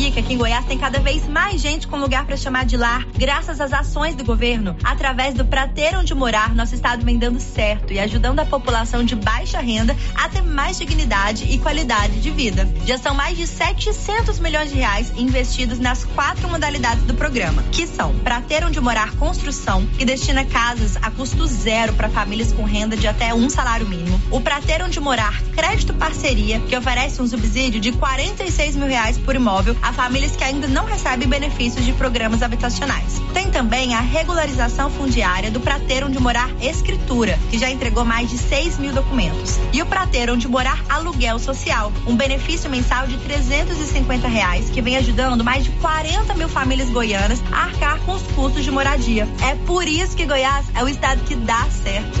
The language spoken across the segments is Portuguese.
significa que em Goiás tem cada vez mais gente com lugar para chamar de lar, graças às ações do governo. Através do Prater Onde Morar, nosso estado vem dando certo e ajudando a população de baixa renda a ter mais dignidade e qualidade de vida. Já são mais de 700 milhões de reais investidos nas quatro modalidades do programa, que são Prater Onde Morar Construção, que destina casas a custo zero para famílias com renda de até um salário mínimo. O Prater Onde Morar Crédito Parceria, que oferece um subsídio de 46 mil reais por imóvel a famílias que ainda não recebem benefícios de programas habitacionais. Tem também a regularização fundiária do Prater Onde Morar Escritura, que já entregou mais de 6 mil documentos. E o Prater Onde Morar Aluguel Social, um benefício mensal de 350 reais, que vem ajudando mais de 40 mil famílias goianas a arcar com os custos de moradia. É por isso que Goiás é o estado que dá certo.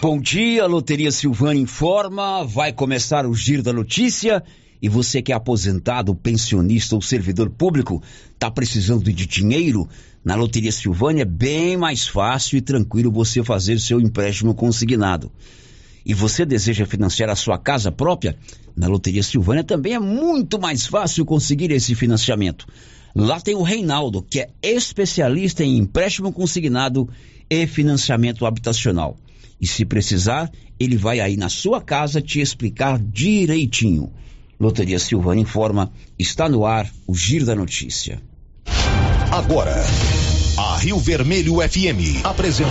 Bom dia, Loteria Silvânia informa. Vai começar o Giro da Notícia. E você que é aposentado, pensionista ou servidor público, está precisando de dinheiro? Na Loteria Silvânia é bem mais fácil e tranquilo você fazer seu empréstimo consignado. E você deseja financiar a sua casa própria? Na Loteria Silvânia também é muito mais fácil conseguir esse financiamento. Lá tem o Reinaldo, que é especialista em empréstimo consignado e financiamento habitacional. E se precisar, ele vai aí na sua casa te explicar direitinho. Loteria Silvana informa, está no ar o Giro da Notícia. Agora, a Rio Vermelho FM apresenta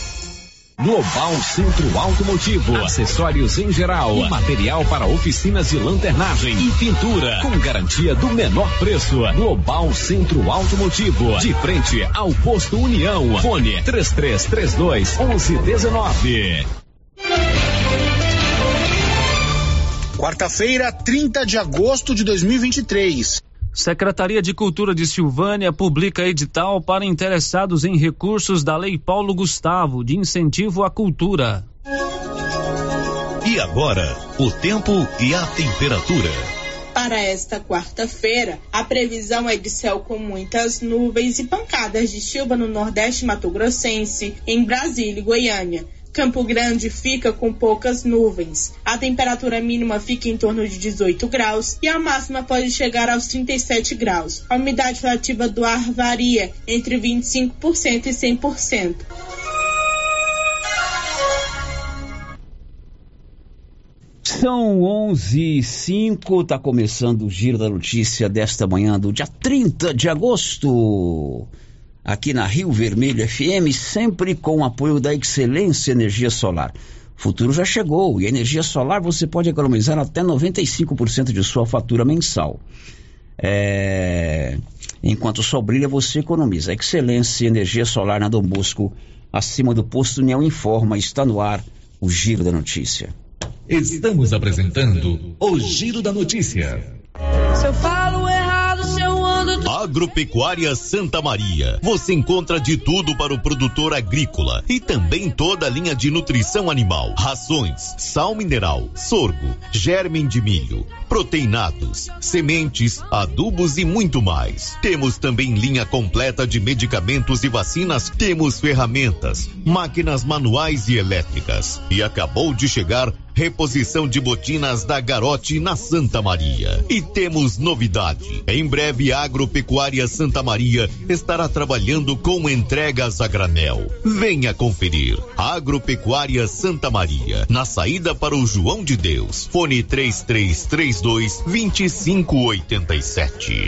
Global Centro Automotivo, acessórios em geral, material para oficinas de lanternagem e pintura, com garantia do menor preço. Global Centro Automotivo, de frente ao posto União. Fone 3332 1119. Quarta-feira, 30 de agosto de 2023. Secretaria de Cultura de Silvânia publica edital para interessados em recursos da Lei Paulo Gustavo de incentivo à cultura. E agora, o tempo e a temperatura. Para esta quarta-feira, a previsão é de céu com muitas nuvens e pancadas de chuva no Nordeste Mato Grossense, em Brasília e Goiânia. Campo Grande fica com poucas nuvens. A temperatura mínima fica em torno de 18 graus e a máxima pode chegar aos 37 graus. A umidade relativa do ar varia entre 25% e 100%. São 11 e 05 tá começando o Giro da Notícia desta manhã do dia 30 de agosto. Aqui na Rio Vermelho FM, sempre com o apoio da Excelência Energia Solar. O futuro já chegou e a energia solar você pode economizar até 95% de sua fatura mensal. É... Enquanto o sol brilha, você economiza. Excelência Energia Solar na Dom Bosco, acima do posto União Informa, está no ar o Giro da Notícia. Estamos apresentando o Giro da Notícia. Se eu falo Agropecuária Santa Maria. Você encontra de tudo para o produtor agrícola e também toda a linha de nutrição animal, rações, sal mineral, sorgo, germe de milho, proteinados, sementes, adubos e muito mais. Temos também linha completa de medicamentos e vacinas. Temos ferramentas, máquinas manuais e elétricas. E acabou de chegar reposição de botinas da Garote na Santa Maria. E temos novidade. Em breve, a Agropecuária Santa Maria estará trabalhando com entregas a granel. Venha conferir. Agropecuária Santa Maria, na saída para o João de Deus. Fone 3332 2587.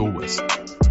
pessoas.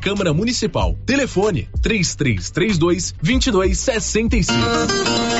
Câmara Municipal. Telefone 3332 2265.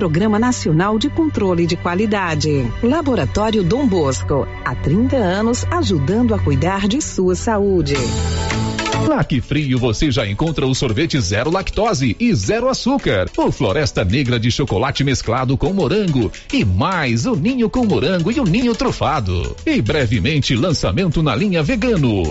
Programa Nacional de Controle de Qualidade. Laboratório Dom Bosco, há 30 anos ajudando a cuidar de sua saúde. Que Frio você já encontra o sorvete zero lactose e zero açúcar, o Floresta Negra de chocolate mesclado com morango e mais o ninho com morango e o ninho trufado. E brevemente lançamento na linha vegano.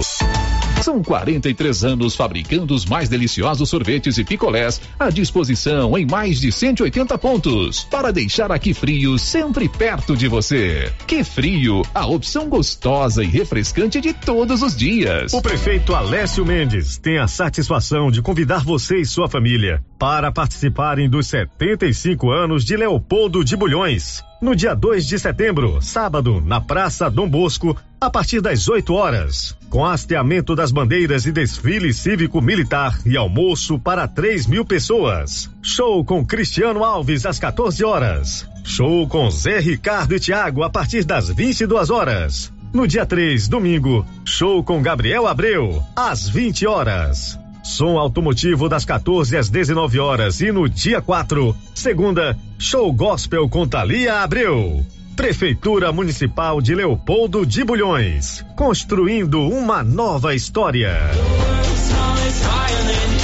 São 43 anos fabricando os mais deliciosos sorvetes e picolés à disposição em mais de 180 pontos para deixar aqui frio sempre perto de você. Que frio, a opção gostosa e refrescante de todos os dias. O prefeito Alessio Mendes tem a satisfação de convidar você e sua família para participarem dos 75 anos de Leopoldo de Bulhões. No dia 2 de setembro, sábado, na Praça Dom Bosco, a partir das 8 horas. Com hasteamento das bandeiras e desfile cívico-militar e almoço para 3 mil pessoas. Show com Cristiano Alves às 14 horas. Show com Zé Ricardo e Tiago a partir das 22 horas. No dia 3, domingo, show com Gabriel Abreu, às 20 horas. Som automotivo das 14 às 19 horas e no dia 4, segunda, show gospel com Thalia Abreu. Prefeitura Municipal de Leopoldo de Bulhões, construindo uma nova história.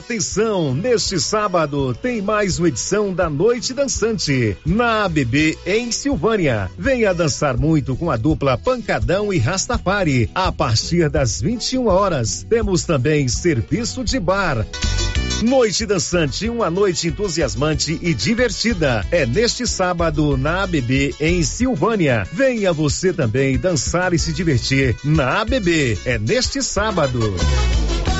Atenção, neste sábado tem mais uma edição da Noite Dançante na ABB em Silvânia. Venha dançar muito com a dupla Pancadão e Rastafari a partir das 21 horas. Temos também serviço de bar. Noite Dançante, uma noite entusiasmante e divertida. É neste sábado na ABB em Silvânia. Venha você também dançar e se divertir na ABB. É neste sábado.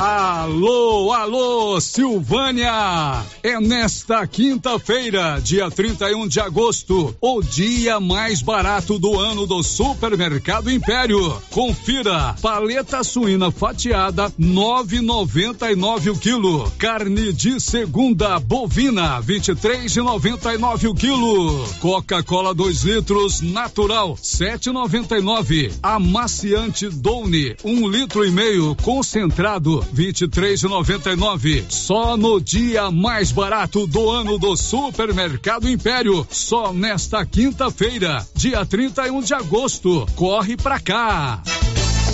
Alô, alô, Silvânia! É nesta quinta-feira, dia 31 de agosto, o dia mais barato do ano do Supermercado Império. Confira: paleta suína fatiada 9,99 o quilo. Carne de segunda bovina 23,99 o quilo. Coca-Cola 2 litros natural 7,99. Amaciante Downy 1 um litro e meio concentrado 23,99. Só no dia mais barato do ano do Supermercado Império. Só nesta quinta-feira, dia 31 de agosto. Corre pra cá.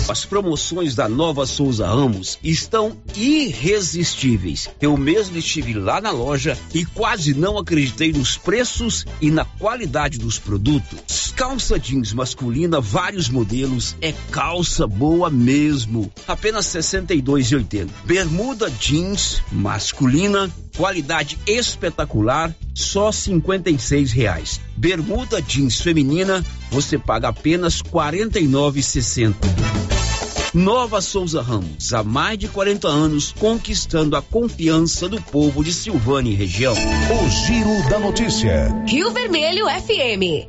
As promoções da Nova Souza Ramos estão irresistíveis. Eu mesmo estive lá na loja e quase não acreditei nos preços e na qualidade dos produtos. Calça jeans masculina, vários modelos, é calça boa mesmo. Apenas R$ 62,80. Bermuda jeans masculina, qualidade espetacular, só 56 reais. Bermuda jeans feminina, você paga apenas R$ 49,60. Nova Souza Ramos, há mais de 40 anos, conquistando a confiança do povo de Silvânia e região. O Giro da Notícia. Rio Vermelho FM.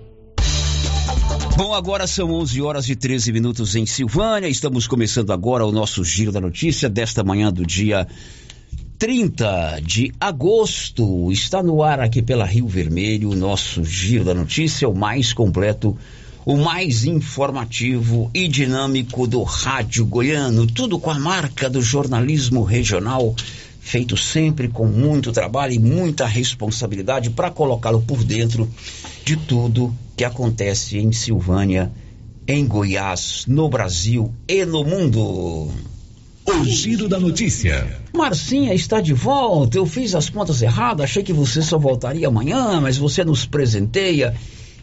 Bom, agora são 11 horas e 13 minutos em Silvânia. Estamos começando agora o nosso Giro da Notícia desta manhã do dia 30 de agosto. Está no ar aqui pela Rio Vermelho o nosso Giro da Notícia, o mais completo o mais informativo e dinâmico do rádio goiano, tudo com a marca do jornalismo regional, feito sempre com muito trabalho e muita responsabilidade para colocá-lo por dentro de tudo que acontece em Silvânia, em Goiás, no Brasil e no mundo. O giro da notícia. Marcinha está de volta. Eu fiz as contas erradas, achei que você só voltaria amanhã, mas você nos presenteia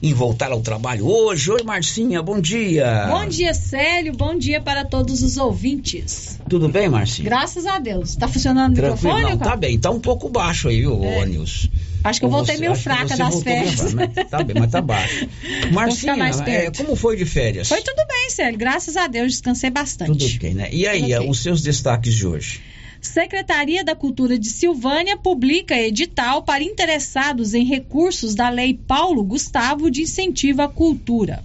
em voltar ao trabalho hoje. Oi, Marcinha, bom dia. Bom dia, Célio. Bom dia para todos os ouvintes. Tudo bem, Marcinha? Graças a Deus. Tá funcionando o Tranquilo? microfone? Não, tá bem. Tá um pouco baixo aí, ô É. Nilson. Acho que eu voltei você- meio fraca das férias. fraca, mas tá bem, mas tá baixo. Marcinha, mais é, como foi de férias? Foi tudo bem, Célio. Graças a Deus, descansei bastante. Tudo bem, né? E aí, Tudo ok. os seus destaques de hoje? Secretaria da Cultura de Silvânia publica edital para interessados em recursos da Lei Paulo Gustavo de incentivo à cultura.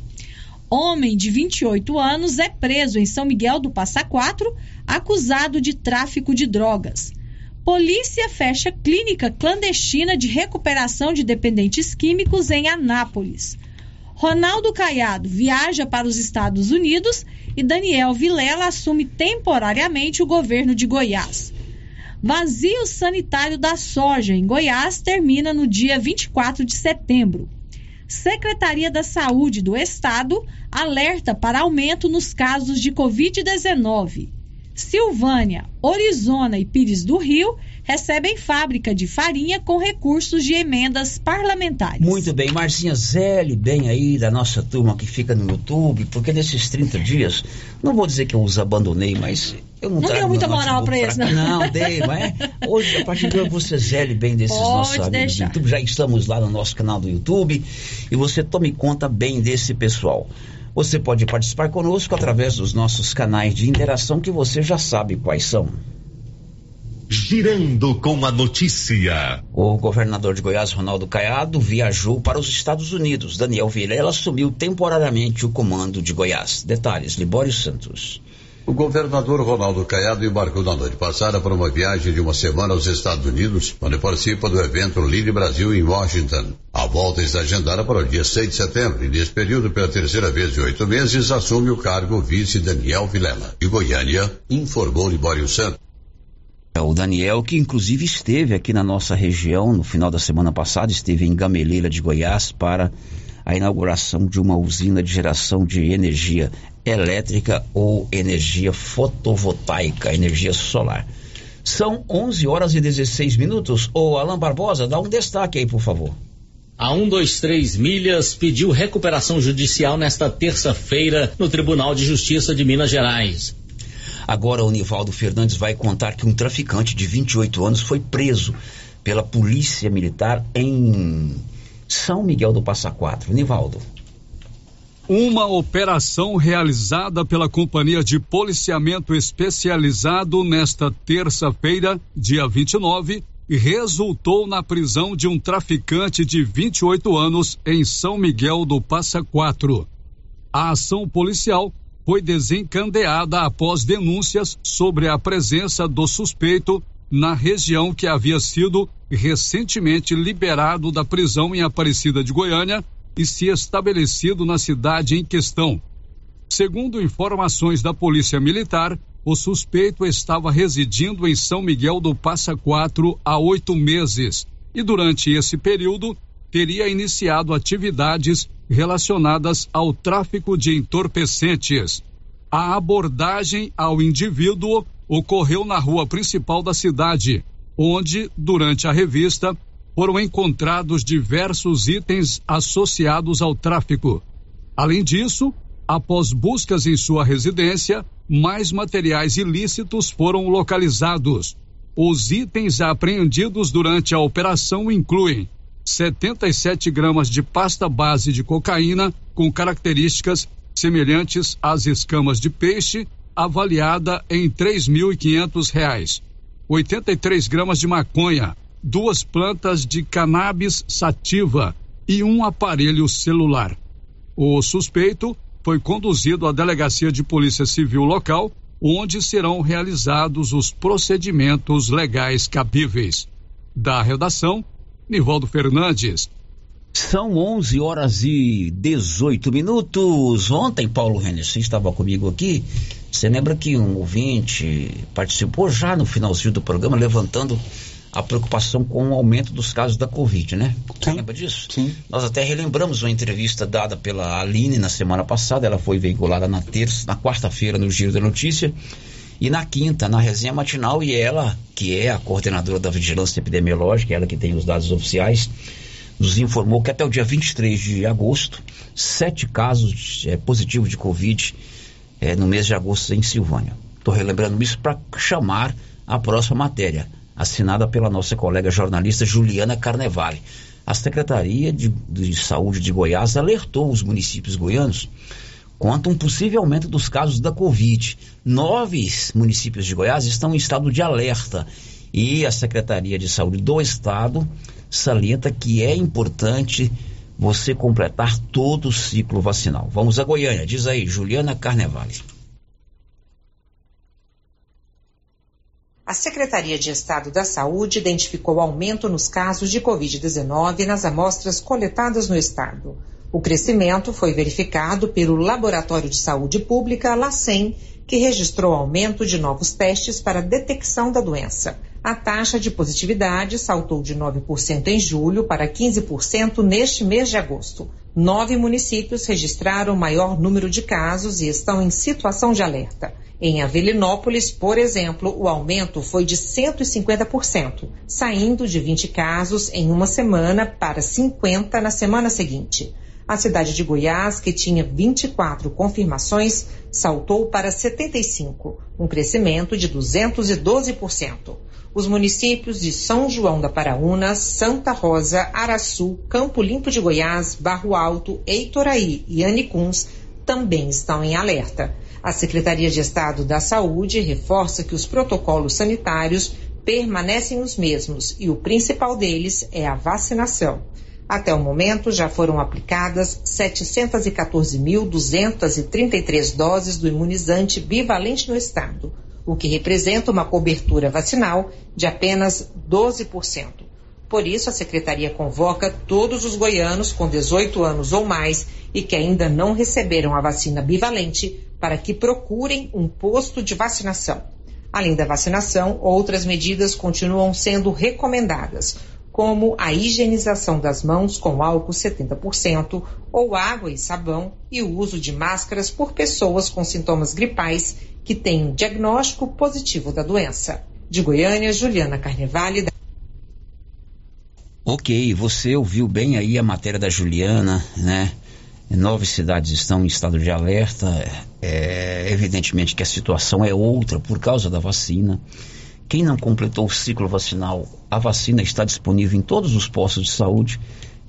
Homem de 28 anos é preso em São Miguel do Passa Quatro, acusado de tráfico de drogas. Polícia fecha clínica clandestina de recuperação de dependentes químicos em Anápolis. Ronaldo Caiado viaja para os Estados Unidos e Daniel Vilela assume temporariamente o governo de Goiás. Vazio sanitário da soja em Goiás termina no dia 24 de setembro. Secretaria da Saúde do Estado alerta para aumento nos casos de Covid-19. Silvânia, Orizona e Pires do Rio recebem fábrica de farinha com recursos de emendas parlamentares. Muito bem, Marcinha Zélio, bem aí da nossa turma que fica no YouTube, porque nesses 30 dias, não vou dizer que eu os abandonei, mas eu não Não deu muita moral pra eles, não. Não, dei, mas é, hoje, a partir de hoje, você zele bem desses Pode nossos amigos deixar. do YouTube. Já estamos lá no nosso canal do YouTube e você tome conta bem desse pessoal. Você pode participar conosco através dos nossos canais de interação que você já sabe quais são. Girando com a notícia. O governador de Goiás, Ronaldo Caiado, viajou para os Estados Unidos. Daniel Vilela assumiu temporariamente o comando de Goiás. Detalhes, Libório Santos. O governador Ronaldo Caiado embarcou na noite passada para uma viagem de uma semana aos Estados Unidos, onde participa do evento Ligue Brasil em Washington. A volta está agendada para o dia 6 de setembro e nesse período, pela terceira vez em oito meses, assume o cargo vice Daniel Vilela. De Goiânia, informou Libório Santos. É o Daniel, que inclusive esteve aqui na nossa região no final da semana passada, esteve em Gameleira de Goiás para a inauguração de uma usina de geração de energia elétrica ou energia fotovoltaica, energia solar. São 11 horas e 16 minutos. Ô Alan Barbosa, dá um destaque aí, por favor. A 123 Milhas pediu recuperação judicial nesta terça-feira no Tribunal de Justiça de Minas Gerais. Agora o Nivaldo Fernandes vai contar que um traficante de 28 anos foi preso pela Polícia Militar em São Miguel do Passa Quatro. Nivaldo. Uma operação realizada pela Companhia de Policiamento Especializado nesta terça-feira, dia 29, resultou na prisão de um traficante de 28 anos em São Miguel do Passa Quatro. A ação policial foi desencadeada após denúncias sobre a presença do suspeito na região que havia sido recentemente liberado da prisão em Aparecida de Goiânia e se estabelecido na cidade em questão. Segundo informações da Polícia Militar, o suspeito estava residindo em São Miguel do Passa Quatro há oito meses e, durante esse período, teria iniciado atividades relacionadas ao tráfico de entorpecentes. A abordagem ao indivíduo ocorreu na rua principal da cidade, onde, durante a revista, foram encontrados diversos itens associados ao tráfico. Além disso, após buscas em sua residência, mais materiais ilícitos foram localizados. Os itens apreendidos durante a operação incluem 77 gramas de pasta base de cocaína com características semelhantes às escamas de peixe, avaliada em R$ 3.500, 83 gramas de maconha, duas plantas de cannabis sativa e um aparelho celular. O suspeito foi conduzido à delegacia de polícia civil local, onde serão realizados os procedimentos legais cabíveis. Da redação, Nivaldo Fernandes. São 11 horas e 18 minutos. Ontem, Paulo você estava comigo aqui. Você lembra que um ouvinte participou já no finalzinho do programa, levantando a preocupação com o aumento dos casos da Covid, né? Você lembra disso? Sim. Nós até relembramos uma entrevista dada pela Aline na semana passada. Ela foi veiculada na terça, na quarta-feira no Giro da Notícia. E na quinta, na resenha matinal, e ela, que é a coordenadora da Vigilância Epidemiológica, ela que tem os dados oficiais, nos informou que até o dia 23 de agosto, sete casos é, positivos de Covid é, no mês de agosto em Silvânia. Estou relembrando isso para chamar a próxima matéria, assinada pela nossa colega jornalista Juliana Carnevale. A Secretaria de, de Saúde de Goiás alertou os municípios goianos quanto a um possível aumento dos casos da Covid. Nove municípios de Goiás estão em estado de alerta e a Secretaria de Saúde do Estado salienta que é importante você completar todo o ciclo vacinal. Vamos a Goiânia, diz aí, Juliana Carnevale. A Secretaria de Estado da Saúde identificou aumento nos casos de Covid-19 nas amostras coletadas no estado. O crescimento foi verificado pelo Laboratório de Saúde Pública, LACEN, que registrou aumento de novos testes para detecção da doença. A taxa de positividade saltou de 9% em julho para 15% neste mês de agosto. Nove municípios registraram maior número de casos e estão em situação de alerta. Em Avelinópolis, por exemplo, o aumento foi de 150%, saindo de 20 casos em uma semana para 50 na semana seguinte. A cidade de Goiás, que tinha 24 confirmações, saltou para 75, um crescimento de 212%. Os municípios de São João da Paraúna, Santa Rosa, Araçu, Campo Limpo de Goiás, Barro Alto, Eitoraí e Anicuns também estão em alerta. A Secretaria de Estado da Saúde reforça que os protocolos sanitários permanecem os mesmos e o principal deles é a vacinação. Até o momento, já foram aplicadas 714.233 doses do imunizante bivalente no estado, o que representa uma cobertura vacinal de apenas 12%. Por isso, a secretaria convoca todos os goianos com 18 anos ou mais e que ainda não receberam a vacina bivalente para que procurem um posto de vacinação. Além da vacinação, outras medidas continuam sendo recomendadas, como a higienização das mãos com álcool 70% ou água e sabão e o uso de máscaras por pessoas com sintomas gripais que têm um diagnóstico positivo da doença. De Goiânia, Juliana Carnevale. Da... Ok, você ouviu bem aí a matéria da Juliana, né? Nove cidades estão em estado de alerta. É, evidentemente que a situação é outra por causa da vacina. Quem não completou o ciclo vacinal, a vacina está disponível em todos os postos de saúde.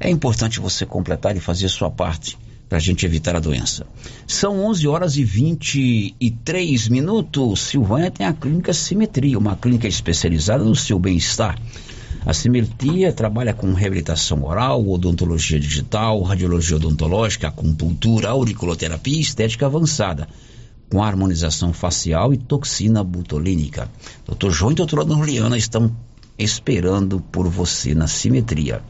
É importante você completar e fazer sua parte para a gente evitar a doença. São 11 horas e 23 minutos. Silvânia tem a clínica Simetria, uma clínica especializada no seu bem-estar. A Simetria trabalha com reabilitação oral, odontologia digital, radiologia odontológica, acupuntura, auriculoterapia e estética avançada com harmonização facial e toxina butolínica. Dr. João e doutora Juliana estão esperando por você na Simetria.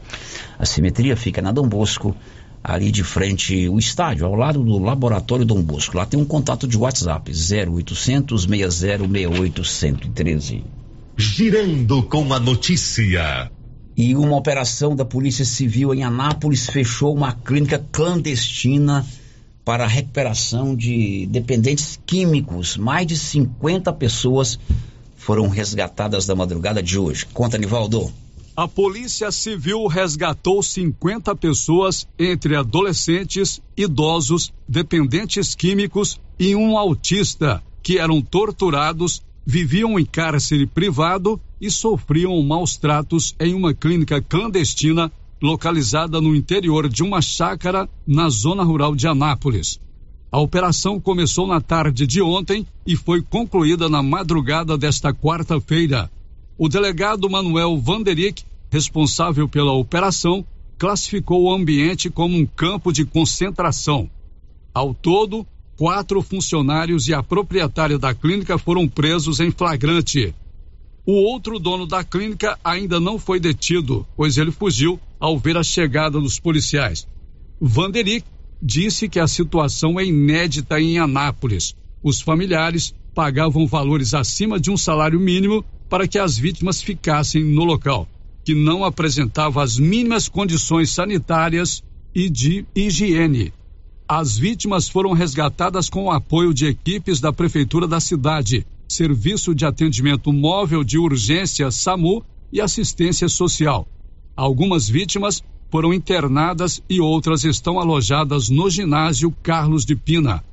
A Simetria fica na Dom Bosco, ali de frente o estádio, ao lado do Laboratório Dom Bosco. Lá tem um contato de WhatsApp, 0800 6068 113. Girando com a notícia. E uma operação da Polícia Civil em Anápolis fechou uma clínica clandestina para a recuperação de dependentes químicos. Mais de 50 pessoas foram resgatadas da madrugada de hoje. Conta, Nivaldo. A Polícia Civil resgatou 50 pessoas, entre adolescentes, idosos, dependentes químicos e um autista, que eram torturados, viviam em cárcere privado e sofriam maus tratos em uma clínica clandestina localizada no interior de uma chácara na zona rural de Anápolis. A operação começou na tarde de ontem e foi concluída na madrugada desta quarta-feira. O delegado Manuel Vanderick, responsável pela operação, classificou o ambiente como um campo de concentração. Ao todo, quatro funcionários e a proprietária da clínica foram presos em flagrante. O outro dono da clínica ainda não foi detido, pois ele fugiu ao ver a chegada dos policiais. Vanderick disse que a situação é inédita em Anápolis. Os familiares pagavam valores acima de um salário mínimo para que as vítimas ficassem no local, que não apresentava as mínimas condições sanitárias e de higiene. As vítimas foram resgatadas com o apoio de equipes da prefeitura da cidade, Serviço de Atendimento Móvel de Urgência SAMU e Assistência Social. Algumas vítimas foram internadas e outras estão alojadas no ginásio Carlos de Pina.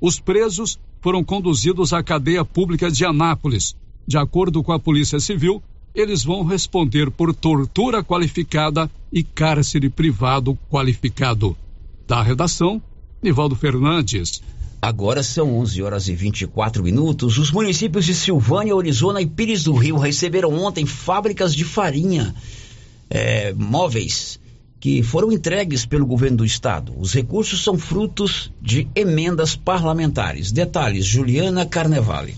Os presos foram conduzidos à cadeia pública de Anápolis. De acordo com a Polícia Civil, eles vão responder por tortura qualificada e cárcere privado qualificado. Da redação, Nivaldo Fernandes. Agora são 11 horas e 24 minutos. Os municípios de Silvânia, Orizona e Pires do Rio receberam ontem fábricas de farinha é, móveis que foram entregues pelo governo do estado. Os recursos são frutos de emendas parlamentares. Detalhes, Juliana Carnevale.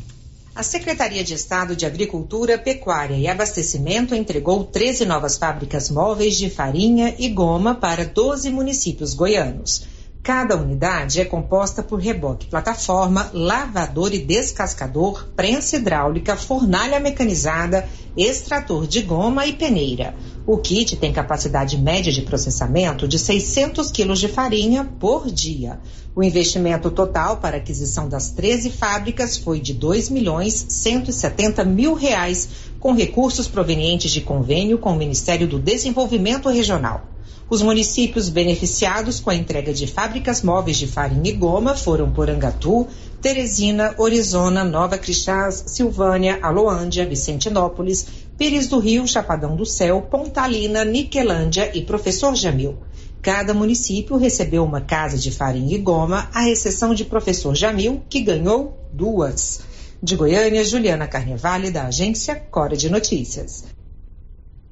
A Secretaria de Estado de Agricultura, Pecuária e Abastecimento entregou 13 novas fábricas móveis de farinha e goma para 12 municípios goianos. Cada unidade é composta por reboque plataforma, lavador e descascador, prensa hidráulica, fornalha mecanizada, extrator de goma e peneira. O kit tem capacidade média de processamento de 600 quilos de farinha por dia. O investimento total para aquisição das 13 fábricas foi de 2 milhões 170 mil reais, com recursos provenientes de convênio com o Ministério do Desenvolvimento Regional. Os municípios beneficiados com a entrega de fábricas móveis de farinha e goma foram Porangatu, Teresina, Orizona, Nova Crixás, Silvânia, Aloândia, Vicentinópolis, Pires do Rio, Chapadão do Céu, Pontalina, Niquelândia e Professor Jamil. Cada município recebeu uma casa de farinha e goma, à exceção de Professor Jamil, que ganhou duas. De Goiânia, Juliana Carnevale, da agência Cora de Notícias.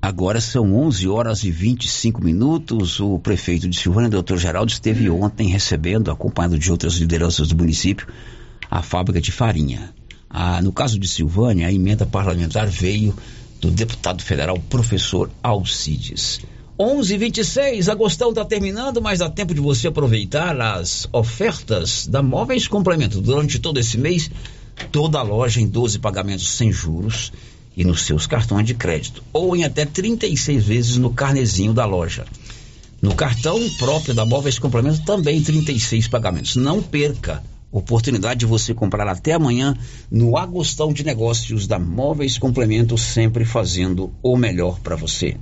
Agora são 11 horas e 25 minutos. O prefeito de Silvânia, doutor Geraldo, esteve ontem recebendo, acompanhado de outras lideranças do município, a fábrica de farinha. Ah, no caso de Silvânia, a emenda parlamentar veio do deputado federal professor Alcides. 11:26, agostão está terminando, mas dá tempo de você aproveitar as ofertas da Móveis Complemento durante todo esse mês. Toda a loja em 12 pagamentos sem juros e nos seus cartões de crédito, ou em até 36 vezes no carnezinho da loja. No cartão próprio da Móveis Complemento também 36 pagamentos. Não perca oportunidade de você comprar até amanhã no Agostão de Negócios da Móveis Complemento, sempre fazendo o melhor para você.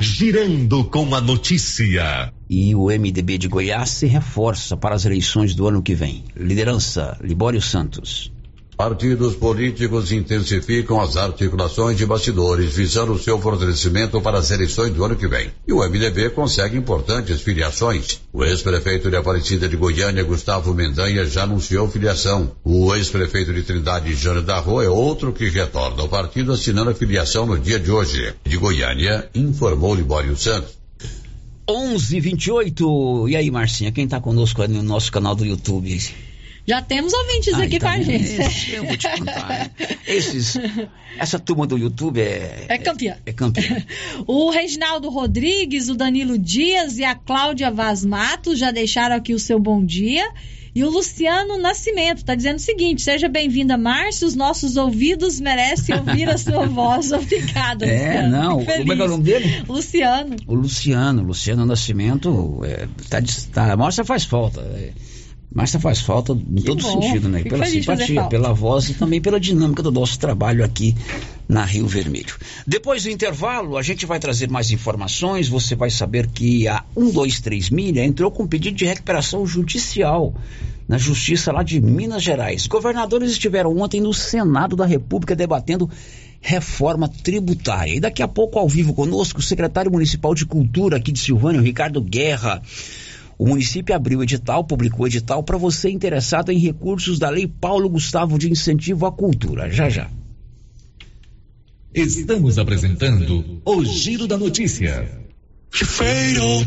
Girando com a notícia. E o MDB de Goiás se reforça para as eleições do ano que vem. Liderança: Libório Santos. Partidos políticos intensificam as articulações de bastidores visando seu fortalecimento para as eleições do ano que vem. E o MDB consegue importantes filiações. O ex-prefeito de Aparecida de Goiânia, Gustavo Mendanha, já anunciou filiação. O ex-prefeito de Trindade, Jânio da Rua, é outro que retorna ao partido assinando a filiação no dia de hoje. De Goiânia, informou Libório Santos. 11:28 E aí, Marcinha, quem está conosco no nosso canal do YouTube? Já temos ouvintes ah, aqui então, com a gente. Esse, eu vou te contar. Esses, essa turma do YouTube é. É campeã. É, é campeã. o Reginaldo Rodrigues, o Danilo Dias e a Cláudia Vaz Matos já deixaram aqui o seu bom dia. E o Luciano Nascimento está dizendo o seguinte: seja bem-vinda, Márcio. Os nossos ouvidos merecem ouvir a sua voz. Obrigada, é, Luciano. não. Como é que é o nome dele? Luciano. O Luciano, Luciano Nascimento. É, tá, tá, a Márcia faz falta. É, Márcia faz falta em que todo bom. sentido, né? Fico pela simpatia, pela voz e também pela dinâmica do nosso trabalho aqui na Rio Vermelho. Depois do intervalo, a gente vai trazer mais informações. Você vai saber que a 123 Milha entrou com pedido de recuperação judicial na Justiça lá de Minas Gerais. Governadores estiveram ontem no Senado da República debatendo reforma tributária. E daqui a pouco, ao vivo conosco, o secretário municipal de Cultura aqui de Silvânia, Ricardo Guerra. O município abriu edital, publicou edital para você interessado em recursos da Lei Paulo Gustavo de Incentivo à Cultura. Já já. Estamos apresentando o Giro da Notícia. Feiro.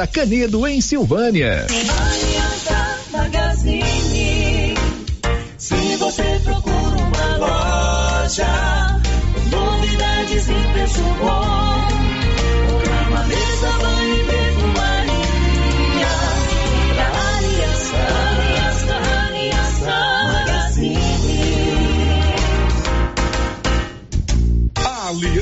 da Canedo, em Silvânia. Se você procura uma loja, novidades e preço bom.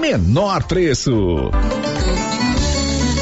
menor preço.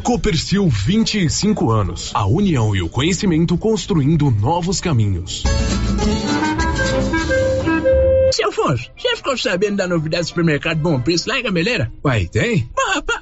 Copercil 25 anos. A união e o conhecimento construindo novos caminhos. Seu Afonso, já ficou sabendo da novidade do supermercado Bom Preço lá em Gameleira? Uai, tem? Rapaz,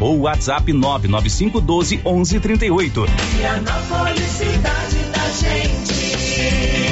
ou WhatsApp 99512 1138. Vianópolis, cidade da gente.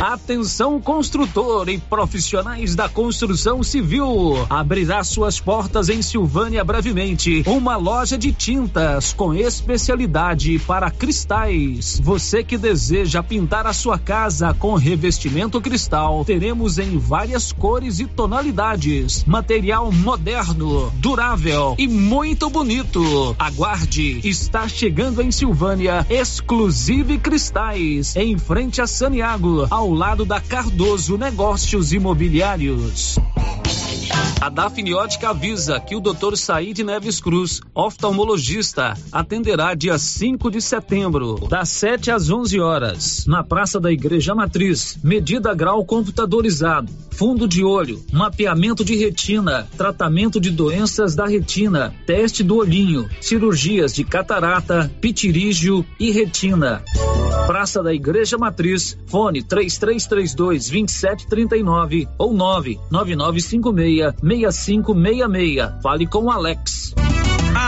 Atenção construtor e profissionais da construção civil. Abrirá suas portas em Silvânia brevemente. Uma loja de tintas com especialidade para cristais. Você que deseja pintar a sua casa com revestimento cristal, teremos em várias cores e tonalidades. Material moderno, durável e muito bonito. Aguarde, está chegando em Silvânia Exclusive Cristais, em frente a Saniago, ao lado da Cardoso Negócios Imobiliários. A Dafniótica avisa que o Dr. Said Neves Cruz, oftalmologista, atenderá dia 5 de setembro, das 7 às 11 horas, na Praça da Igreja Matriz. Medida grau computadorizado, fundo de olho, mapeamento de retina, tratamento de doenças da retina, teste do olhinho, cirurgias de catarata, pitirígio e retina. Praça da Igreja Matriz, fone 3332 2739 ou 99956 6566. Fale com Alex.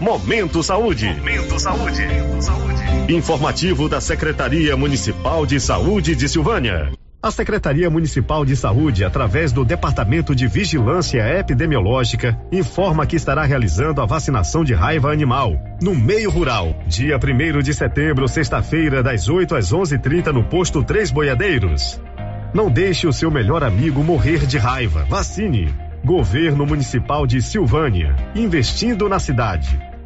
Momento Saúde. Momento Saúde. Informativo da Secretaria Municipal de Saúde de Silvânia. A Secretaria Municipal de Saúde, através do Departamento de Vigilância Epidemiológica, informa que estará realizando a vacinação de raiva animal no meio rural, dia 1 de setembro, sexta-feira, das 8 às 11:30 no posto Três Boiadeiros. Não deixe o seu melhor amigo morrer de raiva. Vacine. Governo Municipal de Silvânia, investindo na cidade,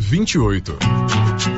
28.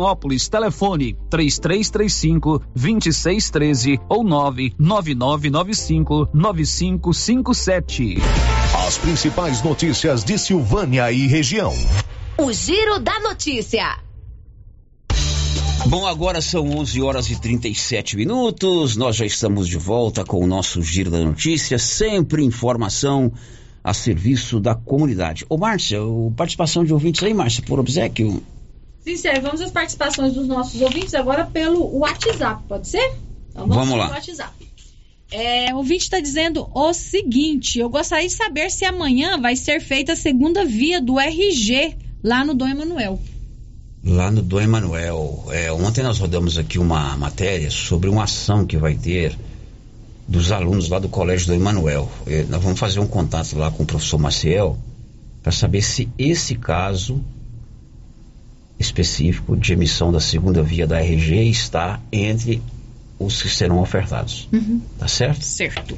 Vianópolis. Telefone 3335 2613 ou 99995 9557. As principais notícias de Silvânia e região. O Giro da Notícia. Bom, agora são 11 horas e 37 minutos. Nós já estamos de volta com o nosso Giro da Notícia. Sempre informação a serviço da comunidade. Ô, Márcia, participação de ouvintes aí, Márcia, por obsequio. Sim, sério, vamos às participações dos nossos ouvintes agora pelo WhatsApp, pode ser? Então, vamos, vamos lá. WhatsApp. É, o ouvinte está dizendo o seguinte: eu gostaria de saber se amanhã vai ser feita a segunda via do RG lá no Dom Emanuel. Lá no Dom Emanuel. É, ontem nós rodamos aqui uma matéria sobre uma ação que vai ter dos alunos lá do Colégio do Emanuel. É, nós vamos fazer um contato lá com o professor Maciel para saber se esse caso específico de emissão da segunda via da RG está entre os que serão ofertados. Uhum. Tá certo? Certo.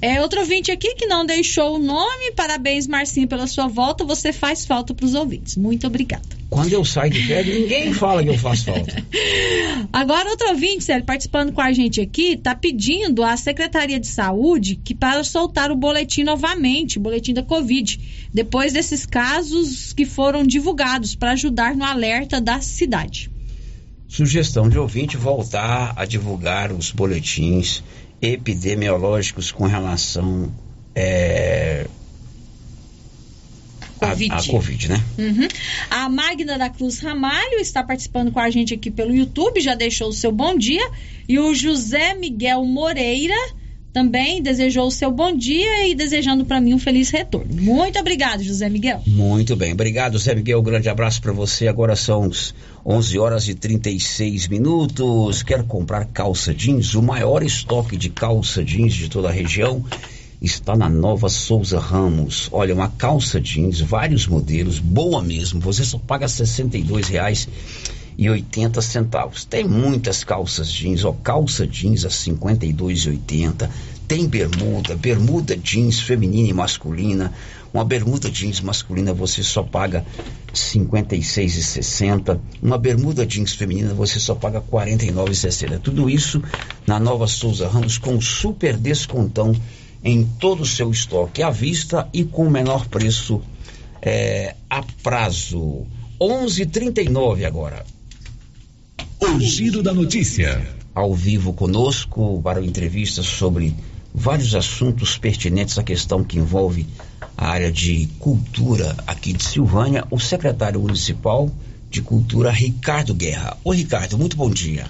É, outro ouvinte aqui que não deixou o nome. Parabéns, Marcinho, pela sua volta. Você faz falta para os ouvintes. Muito obrigada. Quando eu saio de férias, ninguém fala que eu faço falta. Agora, outro ouvinte, Célio, participando com a gente aqui, está pedindo à Secretaria de Saúde que para soltar o boletim novamente, o boletim da Covid, depois desses casos que foram divulgados, para ajudar no alerta da cidade. Sugestão de ouvinte voltar a divulgar os boletins epidemiológicos com relação é, COVID. A, a Covid, né? Uhum. A Magna da Cruz Ramalho está participando com a gente aqui pelo YouTube, já deixou o seu bom dia. E o José Miguel Moreira também desejou o seu bom dia e desejando para mim um feliz retorno. Muito obrigado, José Miguel. Muito bem, obrigado, José Miguel. Um grande abraço para você. Agora são 11 horas e 36 minutos. Quer comprar calça jeans? O maior estoque de calça jeans de toda a região está na Nova Souza Ramos. Olha, uma calça jeans, vários modelos, boa mesmo. Você só paga R$ 62,00 e 80 centavos. Tem muitas calças jeans, ó, calça jeans a 52,80. Tem bermuda, bermuda jeans feminina e masculina. Uma bermuda jeans masculina você só paga 56,60. Uma bermuda jeans feminina você só paga 49,60. Tudo isso na Nova Souza Ramos com super descontão em todo o seu estoque à vista e com o menor preço é, a prazo. 11:39 agora. O giro da notícia. Ao vivo conosco para uma entrevista sobre vários assuntos pertinentes à questão que envolve a área de cultura aqui de Silvânia, o secretário municipal de cultura Ricardo Guerra. Oi Ricardo, muito bom dia.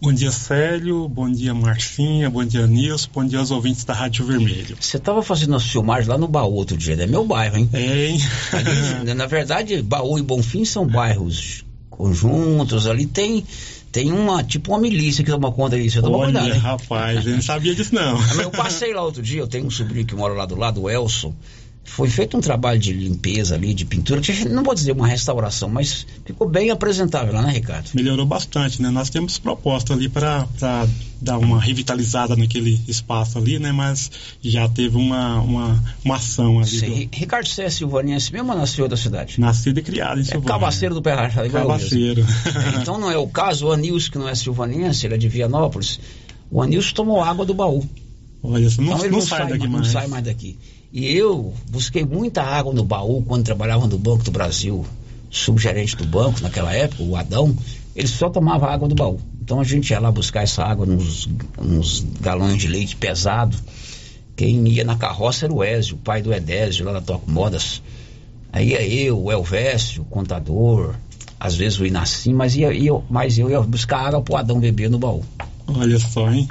Bom dia, Célio. Bom dia, Marcinha. Bom dia, Nilson. Bom dia aos ouvintes da Rádio Vermelho. Você estava fazendo as filmagens lá no Baú outro dia, é meu bairro, hein? É, hein? Ali, na verdade, Baú e Bonfim são bairros conjuntos, ali tem tem uma, tipo uma milícia que toma conta disso. Toma Olha, cuidado, hein? rapaz, eu não sabia disso não. Ah, Eu passei lá outro dia, eu tenho um sobrinho que mora lá do lado, o Elson. Foi feito um trabalho de limpeza ali, de pintura, não vou dizer uma restauração, mas ficou bem apresentável lá, né, Ricardo? Melhorou bastante, né? Nós temos proposta ali para dar uma revitalizada naquele espaço ali, né? Mas já teve uma, uma, uma ação ali. Sim. do- Ricardo, você é silvaniense mesmo ou nasceu da cidade? Nascido e criado em É Silvânia. cabaceiro do Pé Rachado, igual mesmo. Cabaceiro. É, Então não é o caso, o Anilson, que não é silvaniense, ele é de Vianópolis, o Anilson tomou água do baú. Olha, não, Então não não sai sai daqui mais, não sai mais daqui. E eu busquei muita água no baú quando trabalhava no Banco do Brasil, subgerente do banco naquela época, o Adão, ele só tomava água do baú. Então a gente ia lá buscar essa água nos, nos galões de leite pesado. Quem ia na carroça era o Ézio, o pai do Edésio, lá da Toco Modas. Aí ia eu, o Elvésio, o contador, às vezes o Inacim, mas, ia, ia- mas eu ia buscar água pro Adão beber no baú. Olha só, hein?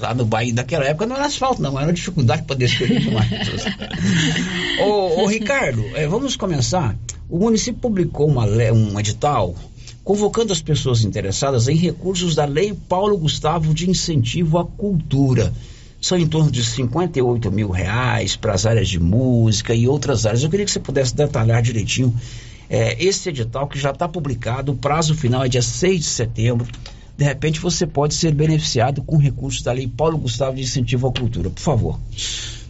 Lá no bairro daquela época não era asfalto, não, era dificuldade para descer mais. ô, ô, Ricardo, eh, vamos começar. O município publicou uma um edital convocando as pessoas interessadas em recursos da Lei Paulo Gustavo de Incentivo à Cultura. São em torno de 58 mil reais para as áreas de música e outras áreas. Eu queria que você pudesse detalhar direitinho eh, esse edital que já está publicado, o prazo final é dia 6 de setembro. De repente você pode ser beneficiado com recursos da Lei Paulo Gustavo de Incentivo à Cultura. Por favor.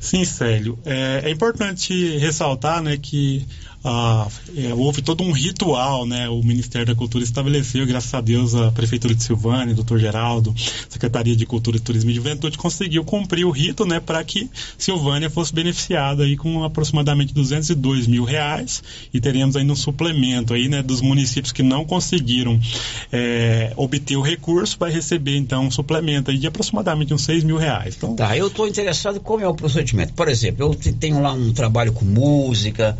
Sim, Célio. É, é importante ressaltar né, que ah, é, houve todo um ritual, né? O Ministério da Cultura estabeleceu, graças a Deus, a Prefeitura de Silvânia, doutor Geraldo, Secretaria de Cultura, Turismo e Juventude, conseguiu cumprir o rito, né? Para que Silvânia fosse beneficiada aí com aproximadamente 202 mil reais e teremos ainda um suplemento aí, né? Dos municípios que não conseguiram é, obter o recurso, vai receber então um suplemento aí de aproximadamente uns 6 mil reais. Então, Tá, eu estou interessado como é o procedimento. Por exemplo, eu te- tenho lá um trabalho com música,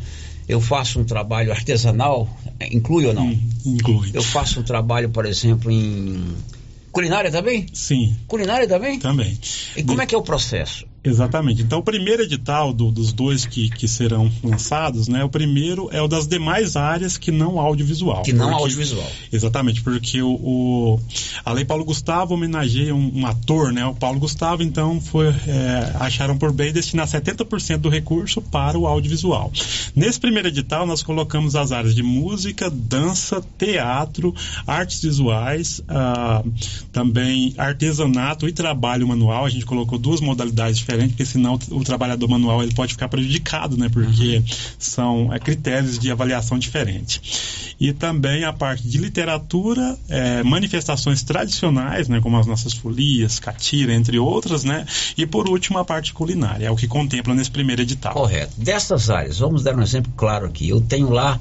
eu faço um trabalho artesanal, inclui ou não? Hum, inclui. Eu faço um trabalho, por exemplo, em culinária também? Sim. Culinária também? Também. E como é que é o processo? Exatamente. Então, o primeiro edital do- dos dois que, que serão lançados, né? O primeiro é o das demais áreas que não audiovisual. Que não Porque- audiovisual. Exatamente, porque o, o- a Lei Paulo Gustavo homenageia um, um ator, né? O Paulo Gustavo, então, foi, é, acharam por bem destinar 70% do recurso para o audiovisual. Nesse primeiro edital, nós colocamos as áreas de música, dança, teatro, artes visuais, ah, também artesanato e trabalho manual. A gente colocou duas modalidades diferentes, porque senão o, trabalhador manual ele pode ficar prejudicado, né? Porque são é, critérios de avaliação diferentes. E também a parte de literatura, é, manifestações tradicionais, né? Como as nossas folias, catira, entre outras, né? E por último a parte culinária, é o que contempla nesse primeiro edital. Correto. Dessas áreas, vamos dar um exemplo claro aqui. Eu tenho lá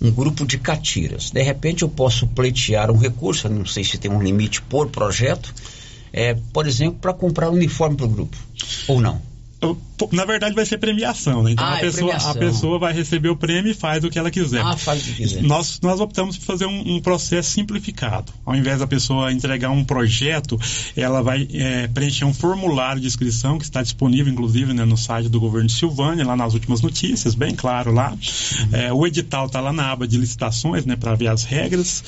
um grupo de catiras. De repente eu posso pleitear um recurso, eu não sei se tem um limite por projeto, é, por exemplo, para comprar uniforme para o grupo. Ou não? Na verdade vai ser premiação, né? Então Ah, a, é pessoa, premiação. a pessoa vai receber o prêmio e faz o que ela quiser. Ah, faz o que quiser. Nós, nós optamos por fazer um, um processo simplificado. Ao invés da pessoa entregar um projeto, ela vai é, preencher um formulário de inscrição que está disponível, inclusive, né, no site do governo de Silvânia, lá nas últimas notícias, bem claro lá. Uhum. É, o edital está lá na aba de licitações, né, para ver as regras.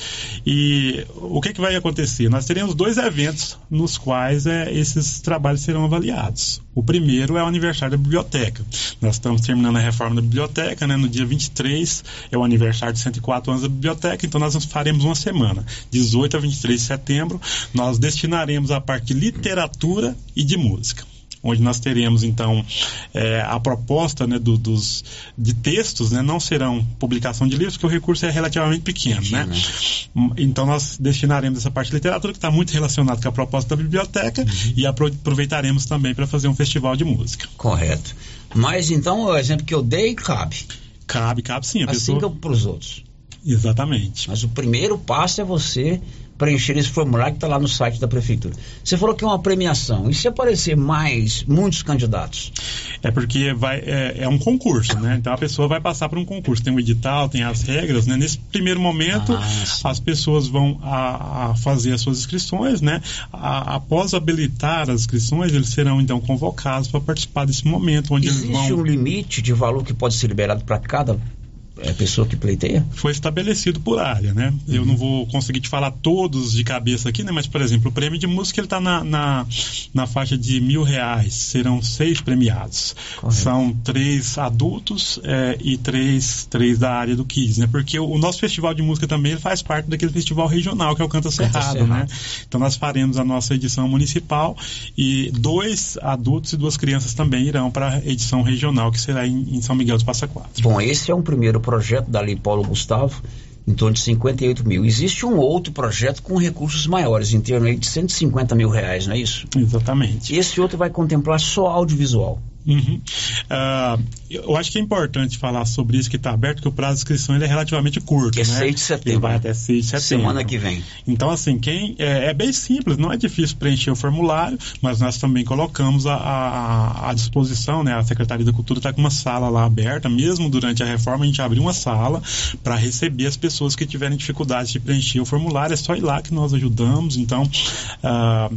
E o que, que vai acontecer? Nós teremos dois eventos nos quais é, esses trabalhos serão avaliados. O primeiro é o aniversário da biblioteca. Nós estamos terminando a reforma da biblioteca, né? No dia 23 é o aniversário de 104 anos da biblioteca, então nós faremos uma semana, 18 a 23 de setembro, nós destinaremos a parte de literatura e de música onde nós teremos então é, a proposta né, do- dos, de textos, né, não serão publicação de livros, porque o recurso é relativamente pequeno, né? Hum, Então nós destinaremos essa parte de literatura que está muito relacionada com a proposta da biblioteca e apro- aproveitaremos também para fazer um festival de música. Correto. Mas então o exemplo que eu dei cabe. Cabe, cabe sim. A assim pessoa... para os outros. Exatamente. Mas o primeiro passo é você preencher esse formulário que está lá no site da prefeitura. Você falou que é uma premiação. E se aparecer mais, muitos candidatos? É porque vai, é, é um concurso, né? Então a pessoa vai passar por um concurso. Tem o edital, tem as regras, né? Nesse primeiro momento, Ah, as pessoas vão a, a fazer as suas inscrições, né? A- após habilitar as inscrições, eles serão então convocados para participar desse momento, onde eles Existe vão. um limite de valor que pode ser liberado para cada é, pessoa que pleiteia? foi estabelecido por área, né? Eu não vou conseguir te falar todos de cabeça aqui, né? Mas, por exemplo, o prêmio de música ele está na, na, na faixa de mil reais. Serão seis premiados. São três adultos eh, e três, três da área do Kids, né? Porque o, o nosso festival de música também ele faz parte daquele festival regional que é o Canta Cerrado, Cerrado. né? Então nós faremos a nossa edição municipal e dois adultos e duas crianças também irão para a edição regional que será em, em São Miguel dos Passa Quatro. Bom, esse é um primeiro projeto da Lei Paulo Gustavo, em torno de 58 mil. Existe um outro projeto com recursos maiores, em torno de 150 mil reais, não é isso? Exatamente. Esse outro vai contemplar só audiovisual. Uhum. Ah, eu acho que é importante falar sobre isso que está aberto, porque o prazo de inscrição ele é relativamente curto. Que é né? 6 de setembro, Ele vai né? até 6 de setembro. Semana que vem. Então, assim, quem é, é bem simples, não é difícil preencher o formulário, mas nós também colocamos a, a, à disposição, né? A Secretaria da Cultura está com uma sala lá aberta, mesmo durante a reforma, a gente abriu uma sala para receber as pessoas que tiverem dificuldades de preencher o formulário. É só ir lá que nós ajudamos, então ah,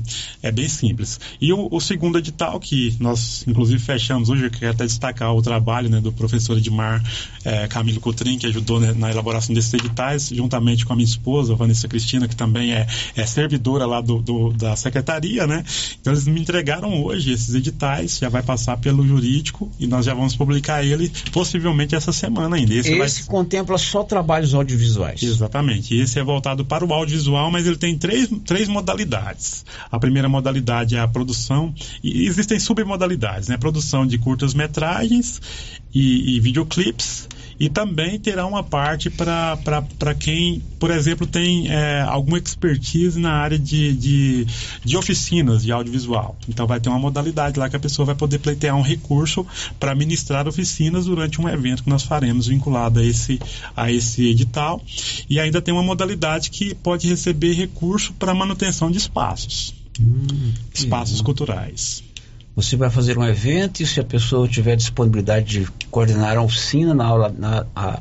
é bem simples. E o, o segundo edital, que nós inclusive fechamos hoje, eu quero até destacar o trabalho né, do professor Edmar eh, Camilo Cotrim, que ajudou né, na elaboração desses editais, juntamente com a minha esposa, Vanessa Cristina, que também é, é servidora lá do, do- da secretaria, né? Então eles me entregaram hoje esses editais, já vai passar pelo jurídico e nós já vamos publicar ele possivelmente essa semana ainda. Esse, Esse, vai contempla só trabalhos audiovisuais. Exatamente. Esse é voltado para o audiovisual, mas ele tem três, três modalidades. A primeira modalidade é a produção, e existem submodalidades, né? Produção de curtas-metragens e, e videoclipes. E também terá uma parte para quem, por exemplo, tem é, alguma expertise na área de, de, de oficinas de audiovisual. Então vai ter uma modalidade lá que a pessoa vai poder pleitear um recurso para ministrar oficinas durante um evento que nós faremos vinculado a esse, a esse edital. E ainda tem uma modalidade que pode receber recurso para manutenção de espaços. espaços culturais. Você vai fazer um evento e se a pessoa tiver disponibilidade de coordenar a oficina na, aula, na, a-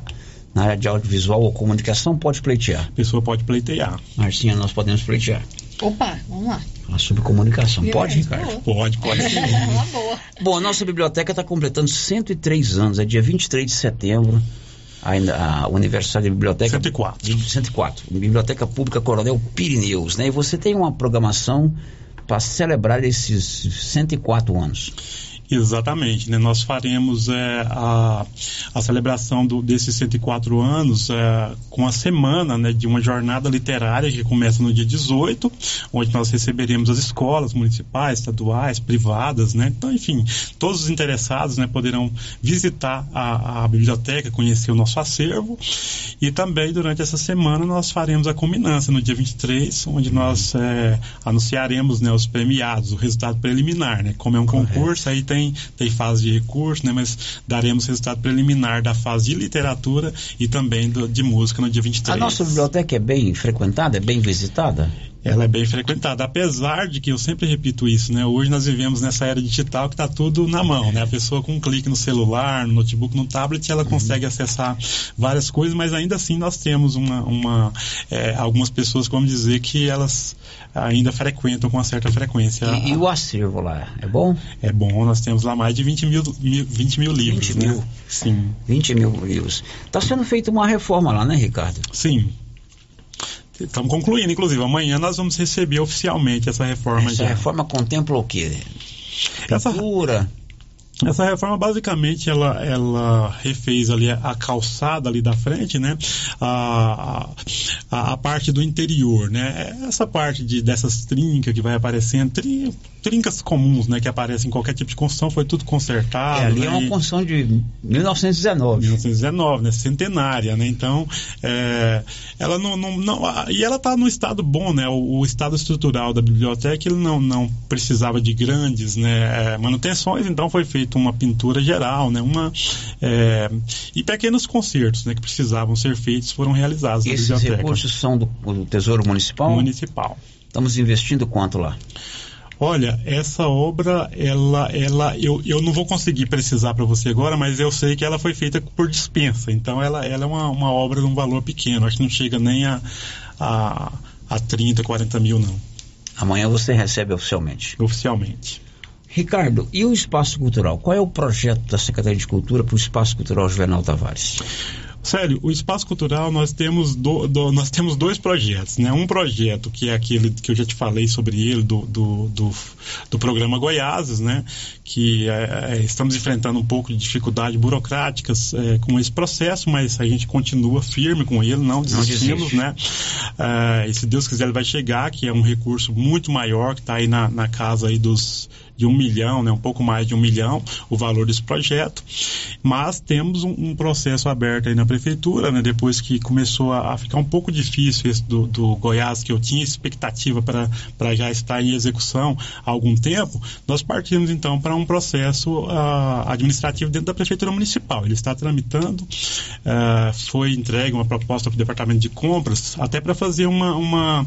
na área de audiovisual ou comunicação, pode pleitear. A pessoa pode pleitear. Marcinha, nós podemos pleitear. Opa, vamos lá. Falar sobre comunicação. É, Pode, Ricardo? boa. Pode, pode sim. Uma boa. Bom, a nossa biblioteca está completando 103 anos, é dia 23 de setembro. Ainda, a, o aniversário da biblioteca. 104. De 104. Biblioteca Pública Coronel Pirineus, né? E você tem uma programação para celebrar esses 104 anos. Exatamente, né? Nós faremos é, a, a celebração do, desses 104 anos é, com a semana né, de uma jornada literária que começa no dia 18, onde nós receberemos as escolas municipais, estaduais, privadas, né? Então, enfim, todos os interessados né, poderão visitar a, a biblioteca, conhecer o nosso acervo e também durante essa semana nós faremos a culminância no dia 23, onde nós é, anunciaremos né, os premiados, o resultado preliminar, né? Como é um concurso, aí tem, tem fase de recurso, né? Mas daremos resultado preliminar da fase de literatura e também do- de música no dia 23. A nossa biblioteca é bem frequentada, é bem visitada? Ela é bem frequentada, apesar de que eu sempre repito isso, né? Hoje nós vivemos nessa era digital que está tudo na mão, né? A pessoa com um clique no celular, no notebook, no tablet, ela consegue acessar várias coisas, mas ainda assim nós temos uma, uma é, algumas pessoas, vamos dizer, que elas ainda frequentam com uma certa frequência. E, e o acervo lá, é bom? É bom, nós temos lá mais de 20 mil, mil- 20 mil livros. 20 né? mil? Sim. 20 mil livros. Está sendo feita uma reforma lá, né, Ricardo? Sim. Estamos concluindo, inclusive. Amanhã nós vamos receber oficialmente essa reforma Essa já. reforma contempla o quê? Pintura, Essa reforma basicamente ela, ela refez ali a, a calçada ali da frente, né? A, a, a parte do interior, né? Essa parte de, dessas trincas que vai aparecendo, tri- trincas comuns, né? Que aparecem em qualquer tipo de construção, foi tudo consertado. é, ali né? é uma construção de 1919. 1919, né? Centenária, né? Então, é, ela não, não, não- e ela está no estado bom, né? O, o estado estrutural da biblioteca ele não, não precisava de grandes, né? é, manutenções, então foi feita feito uma pintura geral, né? Uma, é, e pequenos concertos né, que precisavam ser feitos foram realizados Esses na biblioteca. recursos são do, do Tesouro Municipal? Municipal. Estamos investindo quanto lá? Olha, essa obra, ela, ela, eu, eu não vou conseguir precisar para você agora, mas eu sei que ela foi feita por dispensa. Então, ela, ela é uma, uma obra de um valor pequeno. Acho que não chega nem a, a, a 30, 40 mil, não. Amanhã você recebe oficialmente. Oficialmente. Ricardo, e o espaço cultural? Qual é o projeto da Secretaria de Cultura para o espaço cultural Juvenal Tavares? Sério, o Espaço Cultural nós temos, do, do, nós temos dois projetos, né? Um projeto que é aquele que eu já te falei sobre ele, do, do, do, do programa Goiáses, né? Que é, estamos enfrentando um pouco de dificuldades burocráticas é, com esse processo, mas a gente continua firme com ele, não desistimos, né? É, e se Deus quiser ele vai chegar, que é um recurso muito maior, que está aí na, na casa aí dos de um milhão, né, um pouco mais de um milhão, o valor desse projeto. Mas temos um, um processo aberto aí na prefeitura, né, depois que começou a, a, ficar um pouco difícil esse do, do Goiás, que eu tinha expectativa para já estar em execução há algum tempo, nós partimos então para um processo uh, administrativo dentro da prefeitura municipal. Ele está tramitando, uh, foi entregue uma proposta para o departamento de compras, até para fazer uma, uma,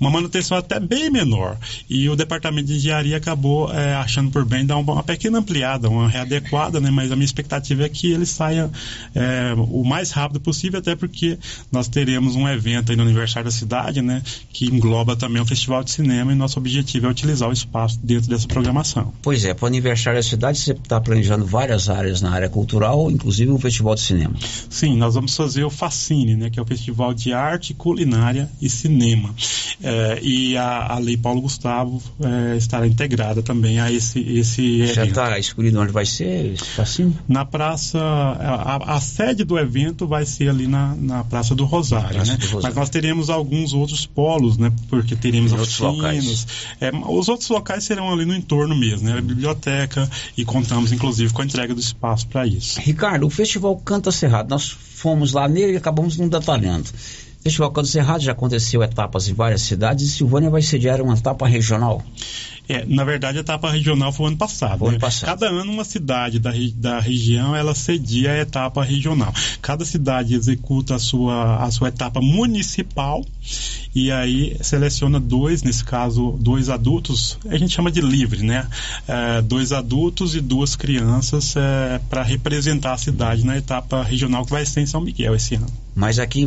uma manutenção até bem menor. E o departamento de engenharia acabou uh, é, achando por bem dar uma, uma, pequena ampliada, uma readequada, né? Mas a minha expectativa é que ele saia é, o mais rápido possível, até porque nós teremos um evento aí no aniversário da cidade, né? Que engloba também o Festival de Cinema e nosso objetivo é utilizar o espaço dentro dessa programação. Pois é, para o aniversário da cidade você está planejando várias áreas na área cultural, inclusive o Festival de Cinema. Sim, nós vamos fazer o Facine, né? Que é o Festival de Arte, Culinária e Cinema. É, e a, a Lei Paulo Gustavo é, estará integrada também a esse, esse Já está escolhido onde vai ser fascínio? Na praça, a, a, sede do evento vai ser ali na, na Praça do Rosário, praça né? Do Rosário. Mas nós teremos alguns outros polos, né? Porque teremos oficinas. É, os outros locais serão ali no entorno mesmo, né? A biblioteca e contamos inclusive com a entrega do espaço para isso. Ricardo, o Festival Canta Cerrado, nós fomos lá nele e acabamos não detalhando. Festival Canta Cerrado já aconteceu etapas em várias cidades e Silvânia vai sediar uma etapa regional. É, na verdade, a etapa regional foi o ano passado. Foi né? ano passado. Cada ano uma cidade da, da região ela cedia a etapa regional. Cada cidade executa a sua, a sua etapa municipal e aí seleciona dois, nesse caso, dois adultos, a gente chama de livre, né? É, dois adultos e duas crianças é, para representar a cidade na etapa regional que vai ser em São Miguel esse ano. Mas aqui,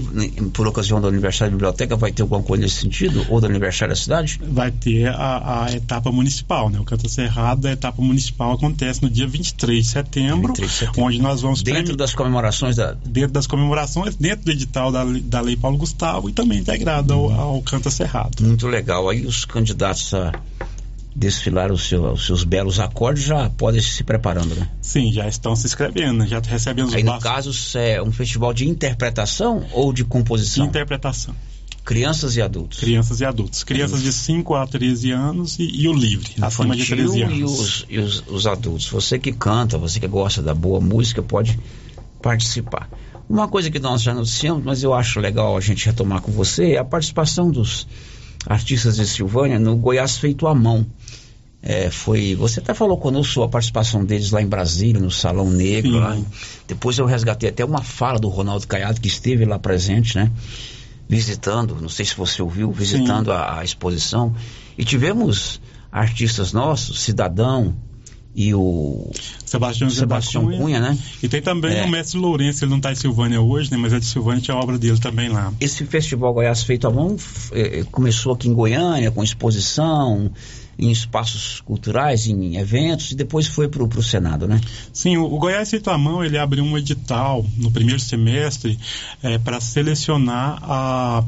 por ocasião do aniversário da biblioteca, vai ter alguma coisa nesse sentido? Ou do aniversário da cidade? Vai ter a, a etapa municipal, né? O Canta Cerrado, a etapa municipal acontece no dia 23 de setembro, 23 de setembro. onde nós vamos... Dentro das comemorações da... Dentro das comemorações, dentro do edital da, da Lei Paulo Gustavo e também integrado ao, ao Canta Cerrado. Muito legal. Aí os candidatos a desfilar os, seu, os seus belos acordes já podem se preparando, né? Sim, já estão se inscrevendo, já recebendo os Aí, no caso, é um festival de interpretação ou de composição? De interpretação. Crianças e adultos? Crianças e adultos. Crianças de 5 a 13 anos e, e o livre, acima de 13 anos. E, os, e os, os adultos. Você que canta, você que gosta da boa música, pode participar. Uma coisa que nós já anunciamos, mas eu acho legal a gente retomar com você, é a participação dos artistas de Silvânia no Goiás Feito à Mão. É, foi, você até falou conosco a participação deles lá em Brasília, no Salão Negro. Lá. Depois eu resgatei até uma fala do Ronaldo Caiado, que esteve lá presente, né? Visitando, não sei se você ouviu, visitando a, a, exposição. E tivemos artistas nossos, Cidadão, e o Sebastião, Sebastião Cunha, Cunha, né? E tem também é. o mestre Lourenço, ele não está em Silvânia hoje, né? Mas é de Silvânia, tinha a obra dele também lá. Esse festival Goiás Feito à Mão é, começou aqui em Goiânia, com exposição, em espaços culturais, em eventos, e depois foi para o Senado, né? Sim, o, Goiás Feito à Mão, ele abriu um edital no primeiro semestre é, para selecionar a,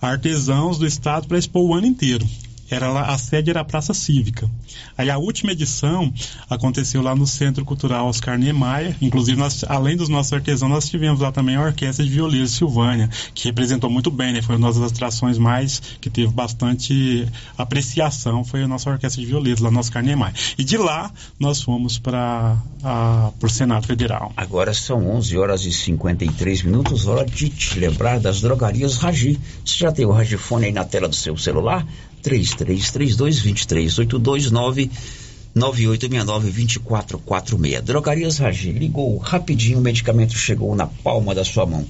artesãos do estado para expor o ano inteiro era lá, a sede era a Praça Cívica. Aí a última edição aconteceu lá no Centro Cultural Oscar Niemeyer. Inclusive, nós, além dos nossos artesãos, nós tivemos lá também a Orquestra de Violeiros Silvânia, que representou muito bem, né? Foi uma das atrações mais que teve bastante apreciação, foi a nossa Orquestra de Violeiros lá no Oscar Niemeyer. E de lá nós fomos para o Senado Federal. Agora são 11 horas e 53 minutos, hora de te lembrar das drogarias Ragi. Você já tem o Ragifone aí na tela do seu celular? 3332 2382 9869-2446. Drogarias Ragi, ligou rapidinho, o medicamento chegou na palma da sua mão.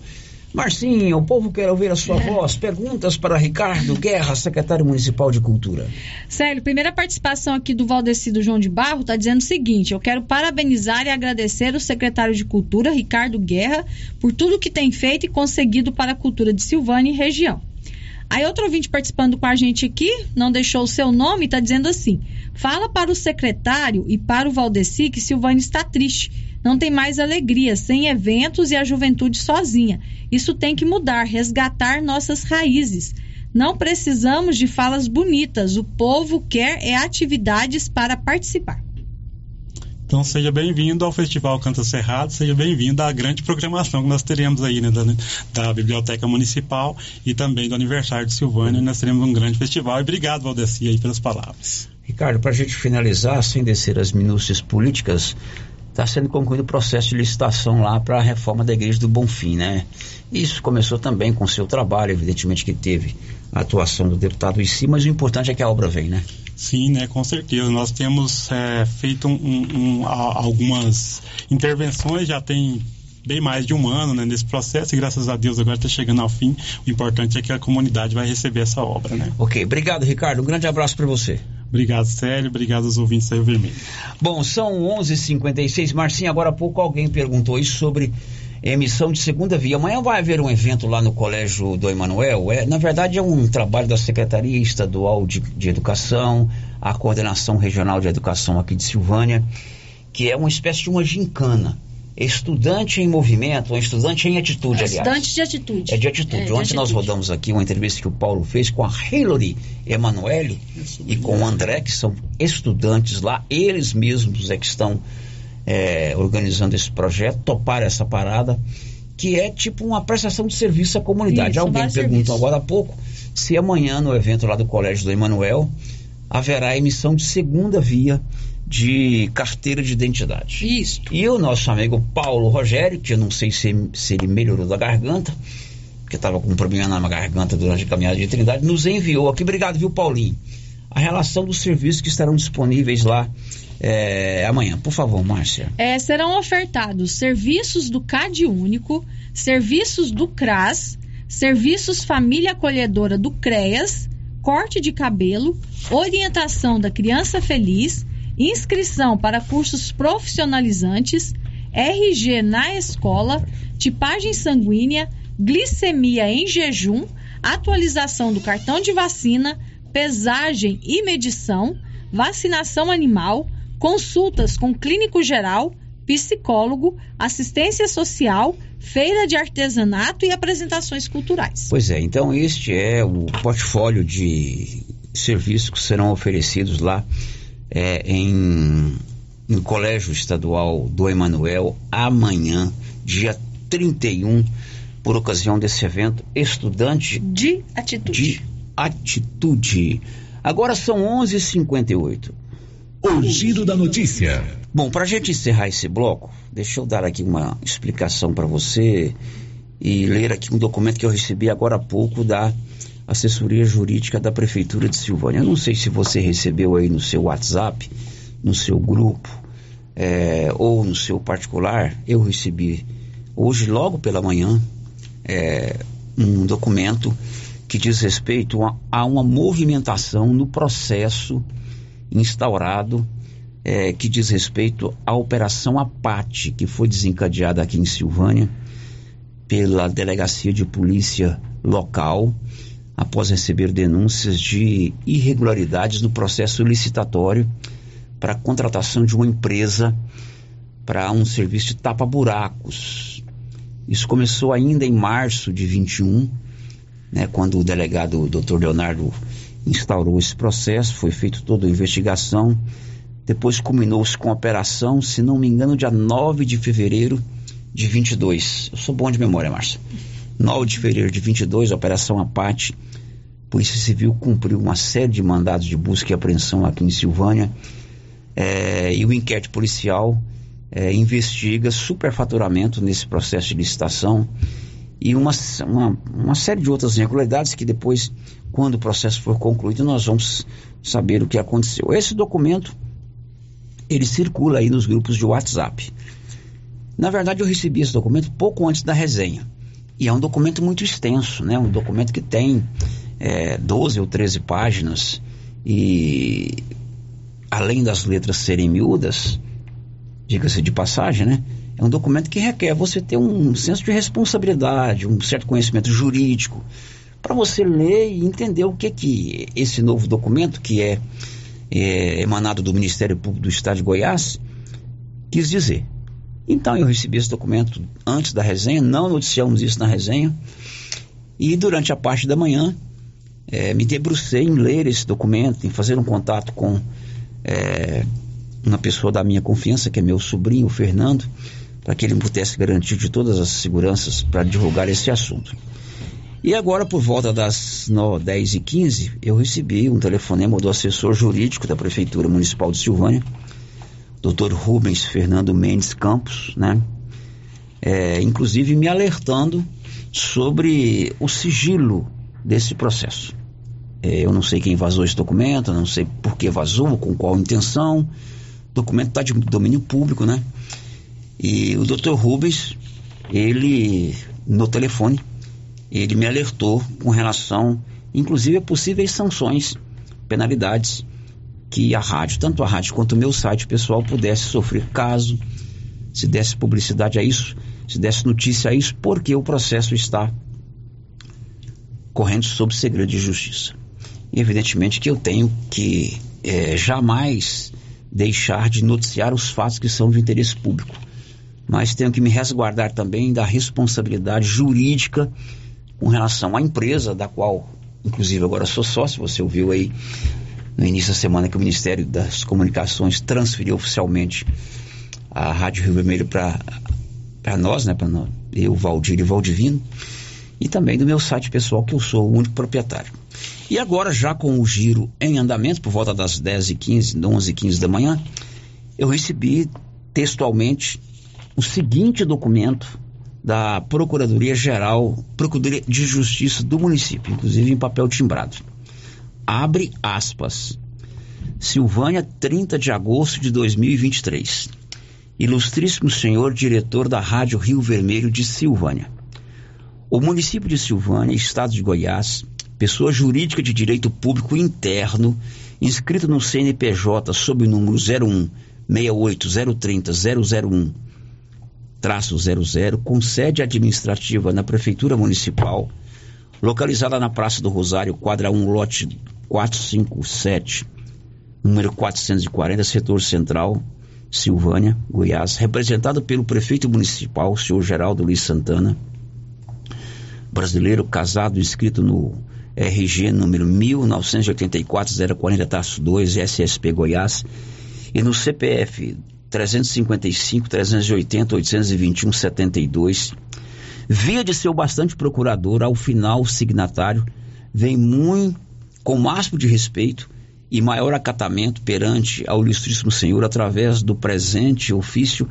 Marcinho, o povo quer ouvir a sua voz. Perguntas para Ricardo Guerra, secretário municipal de Cultura. Célio, primeira participação aqui do Valdecido João de Barro está dizendo o seguinte: eu quero parabenizar e agradecer o secretário de Cultura, Ricardo Guerra, por tudo que tem feito e conseguido para a cultura de Silvânia e região. Aí outro ouvinte participando com a gente aqui, não deixou o seu nome, está dizendo assim: fala para o secretário e para o Valdeci que Silvânia está triste. Não tem mais alegria, sem eventos e a juventude sozinha. Isso tem que mudar, resgatar nossas raízes. Não precisamos de falas bonitas, o povo quer é atividades para participar. Então seja bem-vindo ao Festival Canta Cerrado, seja bem-vindo à grande programação que nós teremos aí né, da, da, Biblioteca Municipal e também do aniversário de Silvânia. Nós teremos um grande festival. E obrigado, Valdeci, aí pelas palavras. Ricardo, para a gente finalizar, sem descer as minúcias políticas, está sendo concluído o processo de licitação lá para a reforma da Igreja do Bonfim, né? Isso começou também com o seu trabalho, evidentemente que teve a atuação do deputado em si, mas o importante é que a obra vem, né? Sim, né, com certeza. Nós temos é, feito um, um, um, algumas intervenções, já tem bem mais de um ano né, nesse processo e graças a Deus agora está chegando ao fim. O importante é que a comunidade vai receber essa obra, né? Ok, obrigado Ricardo, um grande abraço para você. Obrigado, Célio. Obrigado aos ouvintes da Rio Vermelho. Bom, são 11:56. h 56 Marcinho, agora há pouco alguém perguntou isso sobre emissão de segunda via. Amanhã vai haver um evento lá no Colégio do Emanuel. É, na verdade, é um trabalho da Secretaria Estadual de, de Educação, a Coordenação Regional de Educação aqui de Silvânia, que é uma espécie de uma gincana estudante em movimento, um estudante em atitude, aliás. Estudante de atitude. É de atitude. É, de Ontem atitude. nós rodamos aqui uma entrevista que o Paulo fez com a Hillary Emanuele e com o André, que são estudantes lá, eles mesmos é que estão é, organizando esse projeto, toparam essa parada, que é tipo uma prestação de serviço à comunidade. Isso, Alguém perguntou agora há pouco se amanhã no evento lá do Colégio do Emanuel haverá emissão de segunda via de carteira de identidade. Isso. E o nosso amigo Paulo Rogério, que eu não sei se, se ele melhorou da garganta, porque estava com um problema na garganta durante a caminhada de Trindade, nos enviou aqui. Obrigado, viu, Paulinho? A relação dos serviços que estarão disponíveis lá é, amanhã. Por favor, Márcia. É, serão ofertados serviços do CAD Único, serviços do CRAS, serviços Família Acolhedora do CREAS, corte de cabelo, orientação da criança feliz, inscrição para cursos profissionalizantes, RG na escola, tipagem sanguínea, glicemia em jejum, atualização do cartão de vacina, pesagem e medição, vacinação animal, consultas com clínico geral, psicólogo, assistência social, feira de artesanato e apresentações culturais. Pois é, então este é o portfólio de serviços que serão oferecidos lá é, em, no Colégio Estadual do Emanuel amanhã, dia 31, por ocasião desse evento estudante de atitude. De atitude. Agora são 11h58. O giro da notícia. Bom, para a gente encerrar esse bloco, deixa eu dar aqui uma explicação para você e ler aqui um documento que eu recebi agora há pouco da assessoria jurídica da Prefeitura de Silvânia. Eu não sei se você recebeu aí no seu WhatsApp, no seu grupo é, ou no seu particular. Eu recebi hoje, logo pela manhã, é, um documento que diz respeito a, a uma movimentação no processo instaurado é, que diz respeito à Operação Apate, que foi desencadeada aqui em Silvânia pela Delegacia de Polícia Local após receber denúncias de irregularidades no processo licitatório para a contratação de uma empresa para um serviço de tapa-buracos. Isso começou ainda em março de 21, né, quando o delegado Dr. Leonardo instaurou esse processo, foi feita toda a investigação, depois culminou-se com a operação, se não me engano, dia 9 de fevereiro de 22. Eu sou bom de memória, Márcia. 9 de fevereiro de 22, a Operação Apate Polícia Civil cumpriu uma série de mandados de busca e apreensão aqui em Silvânia é, e o inquérito policial é, investiga superfaturamento nesse processo de licitação e uma, uma, uma, série de outras irregularidades que depois, quando o processo for concluído, nós vamos saber o que aconteceu. Esse documento ele circula aí nos grupos de WhatsApp. Na verdade, eu recebi esse documento pouco antes da resenha. E é um documento muito extenso, né? Um documento que tem é, 12 ou 13 páginas e além das letras serem miúdas, diga-se de passagem, né? É um documento que requer você ter um senso de responsabilidade, um certo conhecimento jurídico, para você ler e entender o que que esse novo documento, que é, é emanado do Ministério Público do Estado de Goiás, quis dizer. Então eu recebi esse documento antes da resenha, não noticiamos isso na resenha, e durante a parte da manhã é, me debrucei em ler esse documento, em fazer um contato com é, uma pessoa da minha confiança, que é meu sobrinho, o Fernando, para que ele pudesse garantir de todas as seguranças para divulgar esse assunto. E agora, por volta das 9, 10 e 15 eu recebi um telefonema do assessor jurídico da Prefeitura Municipal de Silvânia, Dr. Rubens Fernando Mendes Campos, né? É, inclusive me alertando sobre o sigilo desse processo. É, eu não sei quem vazou esse documento, não sei por que vazou, com qual intenção. O documento está de domínio público, né? E o Dr. Rubens, ele, no telefone, ele me alertou com relação, inclusive, a possíveis sanções, penalidades que a rádio, tanto a rádio quanto o meu site pessoal, pudesse sofrer caso se desse publicidade a isso, se desse notícia a isso, porque o processo está correndo sob segredo de justiça. E evidentemente que eu tenho que é, jamais deixar de noticiar os fatos que são de interesse público, mas tenho que me resguardar também da responsabilidade jurídica com relação à empresa da qual, inclusive agora sou sócio, você ouviu aí no início da semana que o Ministério das Comunicações transferiu oficialmente a Rádio Rio Vermelho para nós, né, para eu, Valdir e Valdivino. E também do meu site pessoal, que eu sou o único proprietário. E agora, já com o giro em andamento, por volta das 10h15, 11h15 da manhã, eu recebi textualmente o seguinte documento da Procuradoria Geral, Procuradoria de Justiça do município, inclusive em papel timbrado. Abre aspas. Silvânia, 30 de agosto de 2023. Ilustríssimo senhor diretor da Rádio Rio Vermelho de Silvânia. O município de Silvânia, estado de Goiás, pessoa jurídica de direito público interno, inscrito no CNPJ sob o número 01 68030 001 traço 00, com sede administrativa na Prefeitura Municipal, localizada na Praça do Rosário, quadra 1, lote 457, número 440, setor central, Silvânia, Goiás, representado pelo prefeito municipal, senhor Geraldo Luiz Santana, brasileiro casado inscrito no RG número 1984-040-2 SSP Goiás e no CPF 355 380 821 72 via de ser bastante procurador ao final signatário vem muito com máximo de respeito e maior acatamento perante ao ilustríssimo senhor através do presente ofício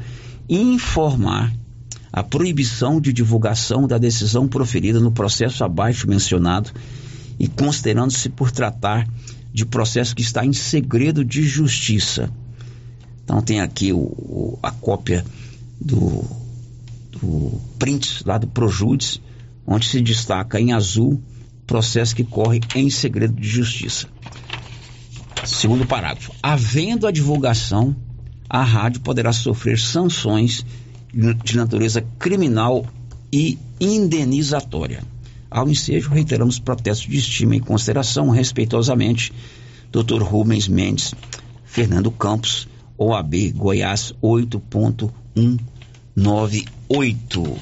informar a proibição de divulgação da decisão proferida no processo abaixo mencionado e considerando-se por tratar de processo que está em segredo de justiça. Então tem aqui o, o, a cópia do, do print lá do Projudice, onde se destaca em azul processo que corre em segredo de justiça. Segundo parágrafo, havendo a divulgação, a rádio poderá sofrer sanções de natureza criminal e indenizatória. Ao ensejo, reiteramos protestos de estima e consideração, respeitosamente, Dr. Rubens Mendes, Fernando Campos, OAB Goiás 8.198.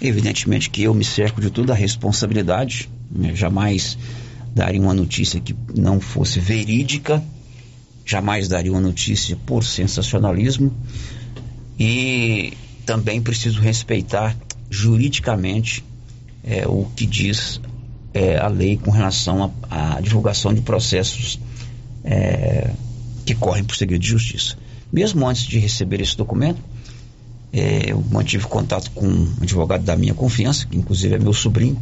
Evidentemente que eu me cerco de toda a responsabilidade, né? jamais daria uma notícia que não fosse verídica, jamais daria uma notícia por sensacionalismo, e também preciso respeitar juridicamente é, o que diz é, a lei com relação à divulgação de processos é, que correm por segredo de justiça. Mesmo antes de receber esse documento, é, eu mantive contato com um advogado da minha confiança, que inclusive é meu sobrinho,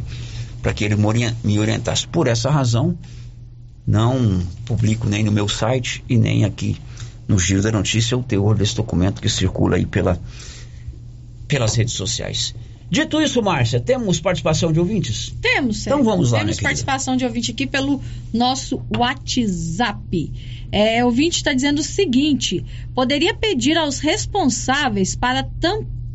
para que ele me orientasse. Por essa razão, não publico nem no meu site e nem aqui no Giro da Notícia o teor desse documento que circula aí pela, pelas redes sociais. Dito isso, Márcia, temos participação de ouvintes? Temos, Então vamos lá, Temos querida. participação de ouvinte aqui pelo nosso WhatsApp. É, ouvinte está dizendo o seguinte: poderia pedir aos responsáveis para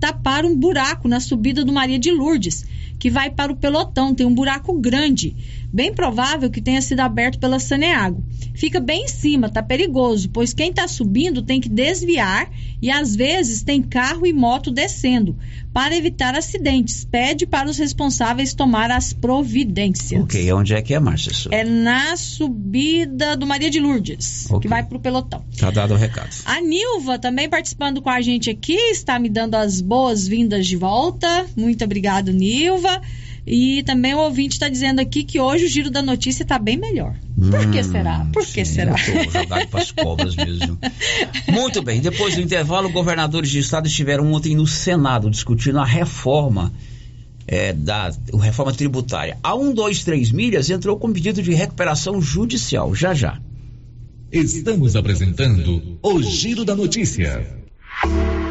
tapar um buraco na subida do Maria de Lourdes, que vai para o pelotão. Tem um buraco grande. Bem provável que tenha sido aberto pela Saneago. Fica bem em cima, tá perigoso, pois quem está subindo tem que desviar e às vezes tem carro e moto descendo. Para evitar acidentes, pede para os responsáveis tomar as providências. Ok, onde é que é, Márcia? É na subida do Maria de Lourdes, Ok. que vai pro pelotão. Tá dado o recado. A Nilva também participando com a gente aqui, está me dando as boas-vindas de volta. Muito obrigado, Nilva. E também o ouvinte está dizendo aqui que hoje o giro da notícia está bem melhor. Por que será? Por que será? Cobras mesmo. Muito bem, depois do intervalo, governadores de estado estiveram ontem no Senado discutindo a reforma é, da a reforma tributária. A 123 Milhas entrou com pedido de recuperação judicial. Já já. Estamos apresentando o Giro da Notícia.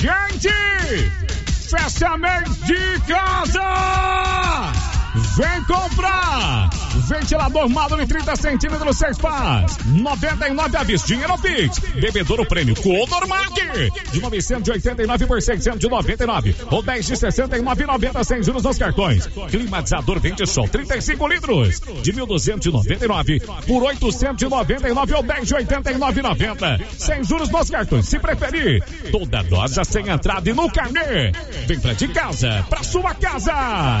Gente! Fechamento de casa! Vem comprar! Ventilador Madone 30 centímetros, 6 pás. 99 à vista, dinheiro Pix. Bebedouro prêmio Colormac. De 989 por 699. Ou 10 de 69,90 sem juros nos cartões. Climatizador Vente Sol 35 litros. De 1.299 por 899 ou 10 de 89,90. Sem juros nos cartões, se preferir. Toda dose sem entrada e no carnê. Vem pra de casa, pra sua casa.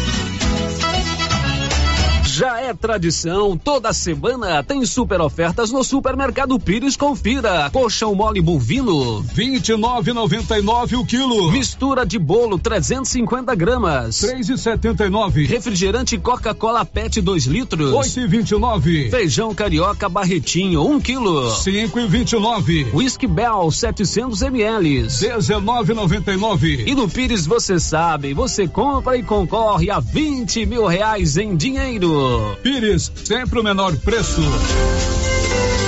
Já é tradição, toda semana tem super ofertas no Supermercado Pires. Confira. Colchão mole bovino, 29,99 o quilo. Mistura de bolo, 350 gramas, 3,79. Refrigerante Coca-Cola PET 2 litros, 8,29. Feijão carioca Barretinho, 1 quilo, 5,29. Whisky Bell, 700 ml, 19,99. E no Pires você sabe, você compra e concorre a 20 mil reais em dinheiro. Pires, sempre o menor preço.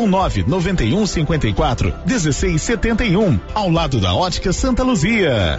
ou 991 54 1671, ao lado da Ótica Santa Luzia.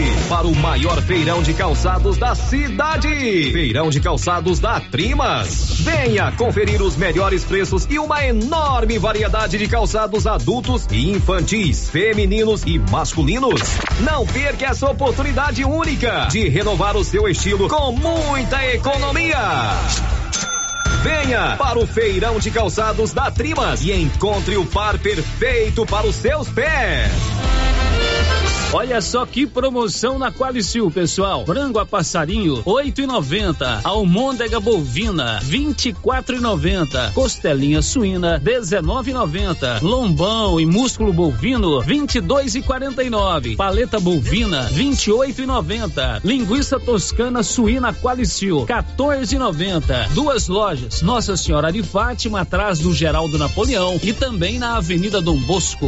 para o maior feirão de calçados da cidade. Feirão de calçados da Trimas. Venha conferir os melhores preços e uma enorme variedade de calçados adultos e infantis, femininos e masculinos. Não perca essa oportunidade única de renovar o seu estilo com muita economia. Venha para o feirão de calçados da Trimas e encontre o par perfeito para os seus pés. Olha só que promoção na Qualicil, pessoal. Frango a passarinho, oito e noventa. Almôndega bovina, vinte e quatro e noventa. Costelinha suína, dezenove e noventa. Lombão e músculo bovino, vinte e dois e quarenta e nove. Paleta bovina, vinte e oito e noventa. Linguiça toscana suína Qualicil, 14 e noventa. Duas lojas, Nossa Senhora de Fátima, atrás do Geraldo Napoleão e também na Avenida Dom Bosco.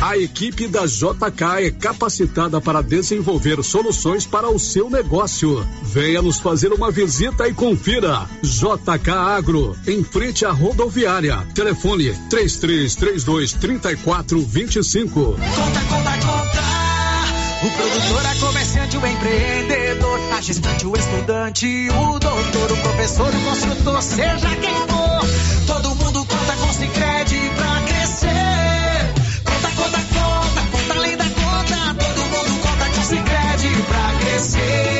A equipe da JK é capacitada para desenvolver soluções para o seu negócio. Venha nos fazer uma visita e confira. JK Agro, em frente à rodoviária. Telefone 3332 3425. Conta, conta, conta. O produtor, a comerciante, o empreendedor, a gestante, o estudante, o doutor, o professor, o construtor, seja quem for. Todo mundo conta com Sicredi pra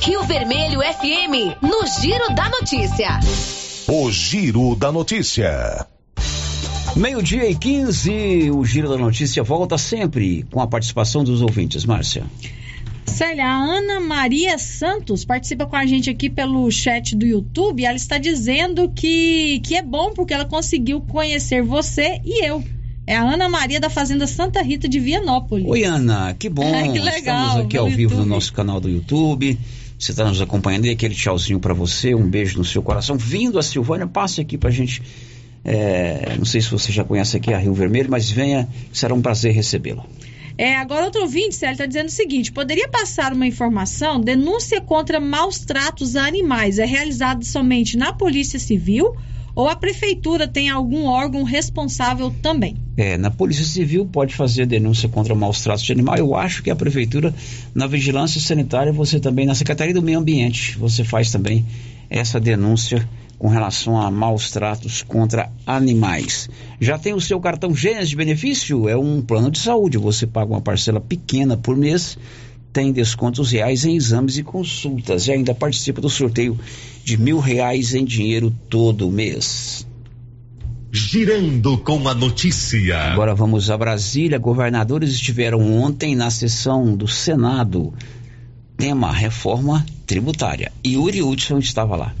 Rio Vermelho FM, no Giro da Notícia. O Giro da Notícia. Meio-dia e 15, o Giro da Notícia volta sempre com a participação dos ouvintes. Márcia. Célia, a Ana Maria Santos participa com a gente aqui pelo chat do YouTube. Ela está dizendo que, que é bom porque ela conseguiu conhecer você e eu. É a Ana Maria da Fazenda Santa Rita de Vianópolis. Oi, Ana, que bom. que legal. Estamos aqui ao no vivo no YouTube. nosso canal do YouTube. Você está nos acompanhando e aquele tchauzinho para você, um beijo no seu coração. Vindo a Silvânia, passe aqui pra gente. é, não sei se você já conhece aqui a Rio Vermelho, mas venha, será um prazer recebê-lo. É, agora outro ouvinte, Célia, está dizendo o seguinte: poderia passar uma informação? Denúncia contra maus tratos a animais é realizada somente na Polícia Civil ou a Prefeitura tem algum órgão responsável também? É, na Polícia Civil pode fazer denúncia contra maus tratos de animal. Eu acho que a Prefeitura, na Vigilância Sanitária, você também, na Secretaria do Meio Ambiente, você faz também essa denúncia com relação a maus tratos contra animais. Já tem o seu cartão Gênesis de benefício? É um plano de saúde. Você paga uma parcela pequena por mês, tem descontos reais em exames e consultas e ainda participa do sorteio de mil reais em dinheiro todo mês. Girando com a notícia. Agora vamos a Brasília. Governadores estiveram ontem na sessão do Senado. Tema reforma tributária. Yuri Hudson estava lá.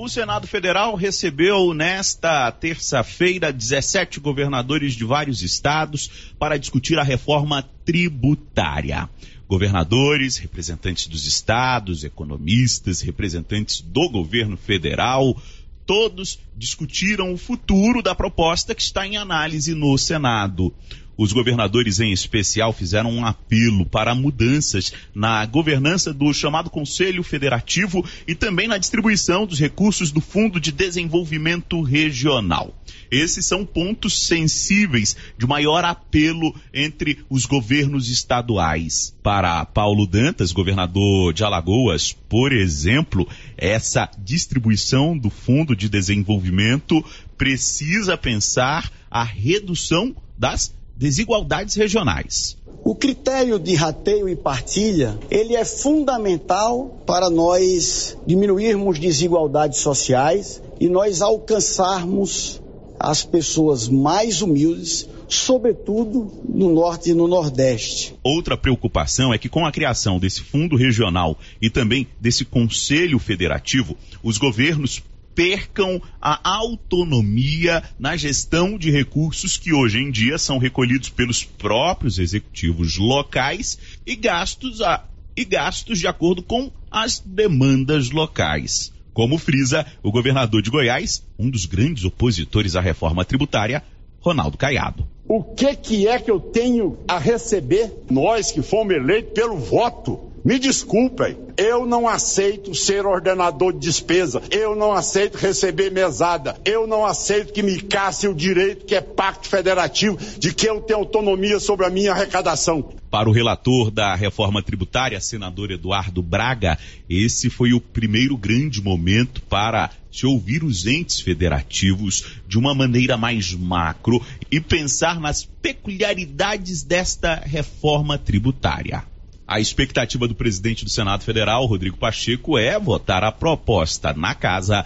O Senado Federal recebeu nesta terça-feira 17 governadores de vários estados para discutir a reforma tributária. Governadores, representantes dos estados, economistas, representantes do governo federal, todos discutiram o futuro da proposta que está em análise no Senado. Os governadores, em especial, fizeram um apelo para mudanças na governança do chamado Conselho Federativo e também na distribuição dos recursos do Fundo de Desenvolvimento Regional. Esses são pontos sensíveis de maior apelo entre os governos estaduais. Para Paulo Dantas, governador de Alagoas, por exemplo, essa distribuição do Fundo de Desenvolvimento precisa pensar a redução das desigualdades regionais. O critério de rateio e partilha, ele é fundamental para nós diminuirmos desigualdades sociais e nós alcançarmos as pessoas mais humildes, sobretudo no norte e no nordeste. Outra preocupação é que com a criação desse fundo regional e também desse conselho federativo, os governos percam a autonomia na gestão de recursos que hoje em dia são recolhidos pelos próprios executivos locais e gastos, a, e gastos de acordo com as demandas locais. Como frisa o governador de Goiás, um dos grandes opositores à reforma tributária, Ronaldo Caiado. O que, que é que eu tenho a receber? Nós que fomos eleitos pelo voto. Me desculpem, eu não aceito ser ordenador de despesa, eu não aceito receber mesada, eu não aceito que me casse o direito que é pacto federativo de que eu tenho autonomia sobre a minha arrecadação. Para o relator da reforma tributária, senador Eduardo Braga, esse foi o primeiro grande momento para se ouvir os entes federativos de uma maneira mais macro e pensar nas peculiaridades desta reforma tributária. A expectativa do presidente do Senado Federal, Rodrigo Pacheco, é votar a proposta na casa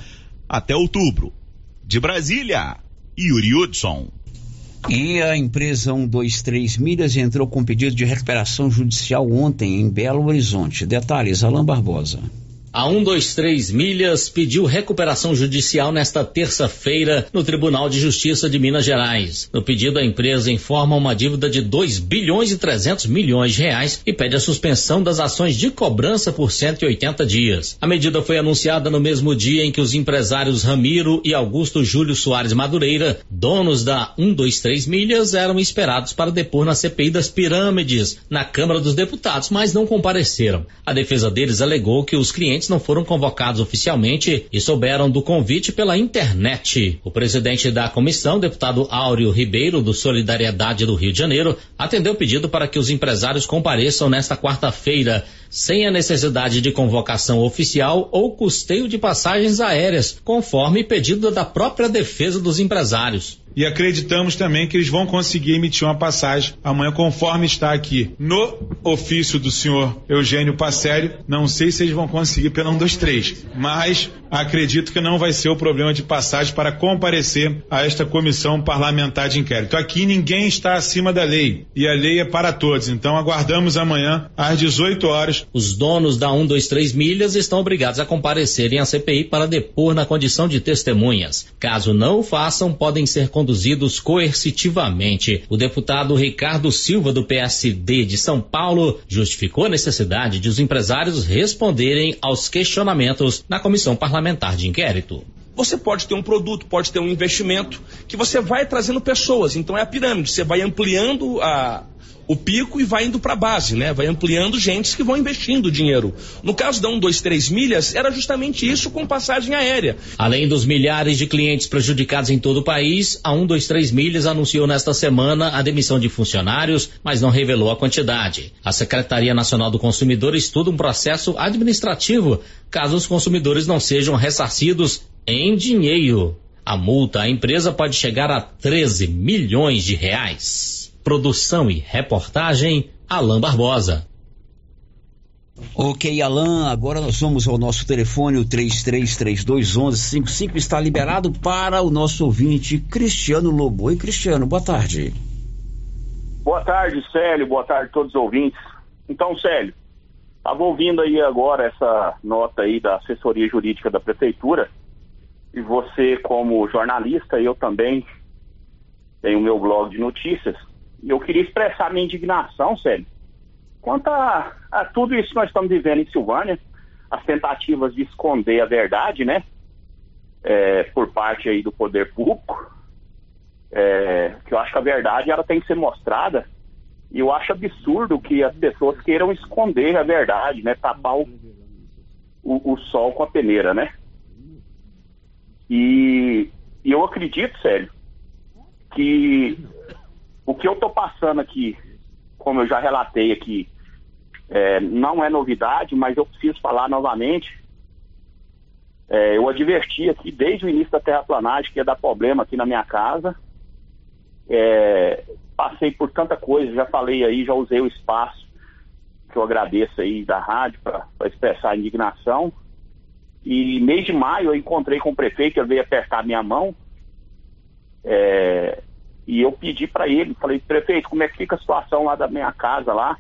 até outubro. De Brasília, Yuri Hudson. E a empresa 123 Milhas entrou com pedido de recuperação judicial ontem em Belo Horizonte. Detalhes, Alain Barbosa. A 123 Milhas pediu recuperação judicial nesta terça-feira no Tribunal de Justiça de Minas Gerais. No pedido, a empresa informa uma dívida de 2 bilhões e 300 milhões de reais e pede a suspensão das ações de cobrança por 180 dias. A medida foi anunciada no mesmo dia em que os empresários Ramiro e Augusto Júlio Soares Madureira, donos da 123 Milhas, eram esperados para depor na CPI das pirâmides na Câmara dos Deputados, mas não compareceram. A defesa deles alegou que os clientes não foram convocados oficialmente e souberam do convite pela internet. O presidente da comissão, deputado Áureo Ribeiro, do Solidariedade do Rio de Janeiro, atendeu o pedido para que os empresários compareçam nesta quarta-feira, sem a necessidade de convocação oficial ou custeio de passagens aéreas, conforme pedido da própria defesa dos empresários e acreditamos também que eles vão conseguir emitir uma passagem amanhã, conforme está aqui no ofício do senhor Eugênio Passério. Não sei se eles vão conseguir pelo 1, 2, 3, mas acredito que não vai ser o problema de passagem para comparecer a esta comissão parlamentar de inquérito. Aqui ninguém está acima da lei e a lei é para todos. Então aguardamos amanhã às 18 horas. Os donos da 1, 2, 3 milhas estão obrigados a comparecerem à CPI para depor na condição de testemunhas. Caso não o façam, podem ser conduzidos coercitivamente. O deputado Ricardo Silva, do PSD de São Paulo, justificou a necessidade de os empresários responderem aos questionamentos na comissão parlamentar de inquérito. Você pode ter um produto, pode ter um investimento que você vai trazendo pessoas. Então é a pirâmide. Você vai ampliando a, o pico e vai indo para a base, né? Vai ampliando gentes que vão investindo dinheiro. No caso da 1, 2, 3 milhas, era justamente isso com passagem aérea. Além dos milhares de clientes prejudicados em todo o país, a 1, 2, 3 milhas anunciou nesta semana a demissão de funcionários, mas não revelou a quantidade. A Secretaria Nacional do Consumidor estuda um processo administrativo caso os consumidores não sejam ressarcidos em dinheiro. A multa à empresa pode chegar a 13 milhões de reais. Produção e reportagem, Alain Barbosa. Ok, Alain, agora nós vamos ao nosso telefone, o 33321155, está liberado para o nosso ouvinte Cristiano Lobo. Oi, Cristiano, boa tarde. Boa tarde, Célio, boa tarde a todos os ouvintes. Então, Célio, estava ouvindo aí agora essa nota aí da assessoria jurídica da prefeitura, e você como jornalista, eu também tenho o meu blog de notícias, eu queria expressar minha indignação, sério, quanto a, a, tudo isso que nós estamos vivendo em Silvânia, as tentativas de esconder a verdade, né, é, por parte aí do poder público, é, que eu acho que a verdade ela tem que ser mostrada, e eu acho absurdo que as pessoas queiram esconder a verdade, né, tapar o, o, o sol com a peneira, né. E, e eu acredito, sério, que o que eu estou passando aqui, como eu já relatei aqui, é, não é novidade, mas eu preciso falar novamente. É, eu adverti aqui desde o início da terraplanagem que ia dar problema aqui na minha casa. É, passei por tanta coisa, já falei aí, já usei o espaço que eu agradeço aí da rádio para expressar a indignação. E mês de maio eu encontrei com o prefeito, ele veio apertar minha mão. É, e eu pedi para ele, falei, prefeito, como é que fica a situação lá da minha casa lá?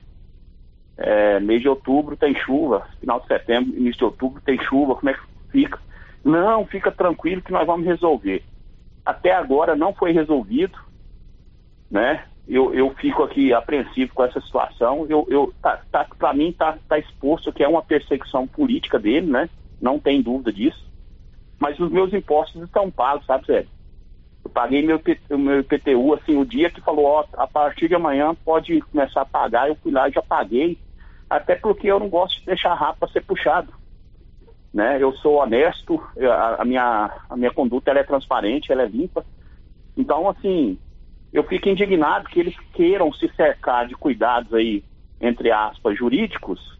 É, mês de outubro tem chuva, final de setembro, início de outubro tem chuva, como é que fica? Não, fica tranquilo que nós vamos resolver. Até agora não foi resolvido, né? Eu, eu fico aqui apreensivo com essa situação. Eu, eu tá, tá, para mim tá, tá exposto que é uma perseguição política dele, né? Não tem dúvida disso. Mas os meus impostos estão pagos, sabe, Zé? Eu paguei meu, meu IPTU, assim, o dia que falou, ó, a partir de amanhã pode começar a pagar, eu fui lá e já paguei. Até porque eu não gosto de deixar rápido para ser puxado. Né? Eu sou honesto, a, a, minha, a minha conduta ela é transparente, ela é limpa. Então, assim, eu fico indignado que eles queiram se cercar de cuidados aí, entre aspas, jurídicos,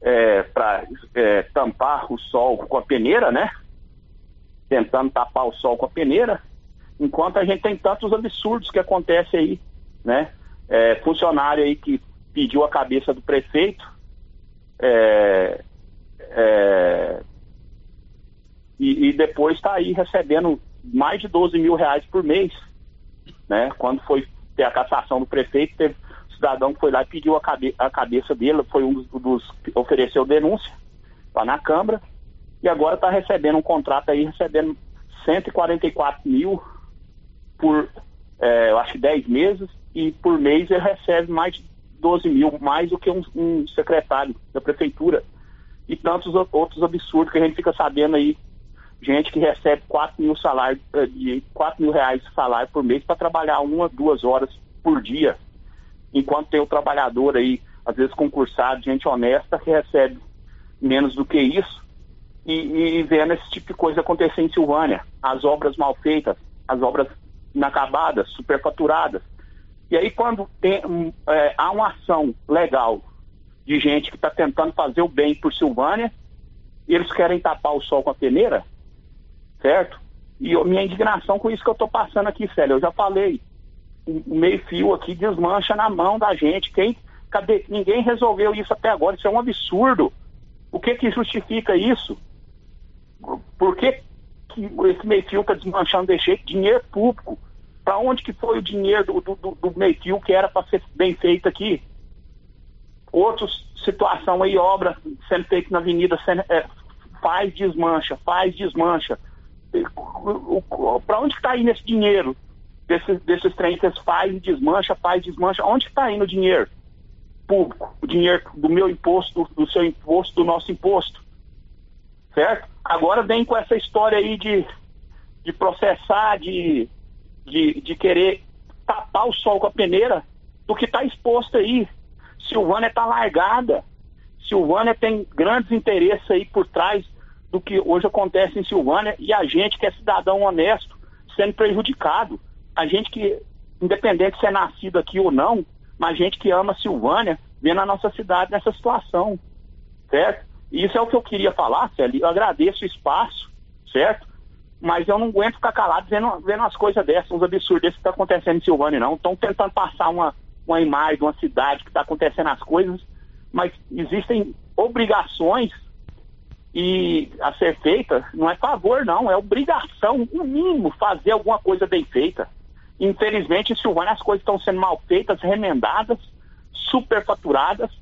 é, para é, tampar o sol com a peneira, né? Tentando tapar o sol com a peneira, enquanto a gente tem tantos absurdos que acontecem aí, né? É, funcionário aí que pediu a cabeça do prefeito, é, é, e, e, depois está aí recebendo mais de 12 mil reais por mês, né? Quando foi ter a cassação do prefeito, teve um cidadão que foi lá e pediu a, cabe a cabeça dele, foi um dos, dos ofereceu denúncia, lá na Câmara, e agora está recebendo um contrato aí, recebendo 144 mil por, é, eu acho que 10 meses, e por mês ele recebe mais de 12 mil, mais do que um, um secretário da prefeitura. E tantos outros absurdos que a gente fica sabendo aí. Gente que recebe 4 mil salários, eh, de 4 mil reais de salário por mês para trabalhar uma, duas horas por dia. Enquanto tem o trabalhador aí, às vezes concursado, gente honesta, que recebe menos do que isso. E, e vendo esse tipo de coisa acontecer em Silvânia. As obras mal feitas, as obras inacabadas, superfaturadas. E aí, quando tem, hum, é, há uma ação legal de gente que está tentando fazer o bem por Silvânia, eles querem tapar o sol com a peneira, certo? E eu- minha indignação com isso que eu estou passando aqui, Célio, eu já falei. O meio-fio aqui desmancha na mão da gente. Quem, cadê? Ninguém resolveu isso até agora. Isso é um absurdo. O que que justifica isso? Por que, que esse está desmanchando jeito? Dinheiro público. Para onde que foi o dinheiro do, do, do- que era para ser bem feito aqui? Outros situação aí, obra sendo feita na avenida, sendo, é, faz, desmancha, faz, desmancha. Para onde está indo esse dinheiro? Desses, desses trens que faz, desmancha, faz, desmancha. Onde está indo o dinheiro público? O dinheiro do meu imposto, do, do seu imposto, do nosso imposto. Certo? Agora vem com essa história aí de, de processar, de, de, de querer tapar o sol com a peneira do que está exposto aí. Silvânia está largada. Silvânia tem grandes interesses aí por trás do que hoje acontece em Silvânia e a gente que é cidadão honesto sendo prejudicado. A gente que, independente se é nascido aqui ou não, mas a gente que ama Silvânia, vendo a nossa cidade nessa situação, certo? E isso é o que eu queria falar, Célio. Eu agradeço o espaço, certo? Mas eu não aguento ficar calado vendo, vendo as coisas dessas, uns absurdos desses que estão acontecendo em Silvânia, não. Estão tentando passar uma, uma imagem de uma cidade que está acontecendo as coisas, mas existem obrigações e a ser feita, não é favor, não, é obrigação, o mínimo, fazer alguma coisa bem feita. Infelizmente, em Silvânia as coisas estão sendo mal feitas, remendadas, superfaturadas,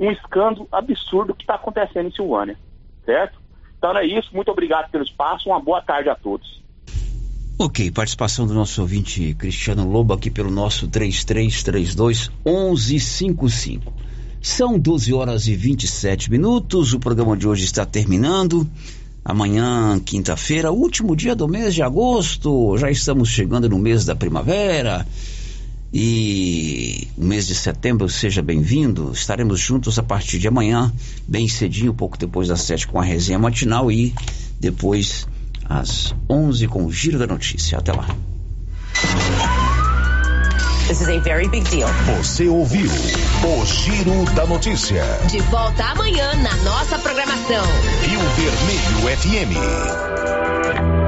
um escândalo absurdo que está acontecendo em Silvânia, certo? Então é isso, muito obrigado pelo espaço, uma boa tarde a todos. Ok, participação do nosso ouvinte Cristiano Lobo aqui pelo nosso 3332 1155. São 12 horas e 27 minutos. O programa de hoje está terminando. Amanhã, quinta-feira, último dia do mês de agosto. Já estamos chegando no mês da primavera. E o mês de setembro, seja bem-vindo. Estaremos juntos a partir de amanhã, bem cedinho, pouco depois das sete, com a resenha matinal e depois às 11 com o Giro da Notícia. Até lá. This is a very big deal. Você ouviu o Giro da Notícia. De volta amanhã na nossa programação. Rio Vermelho FM.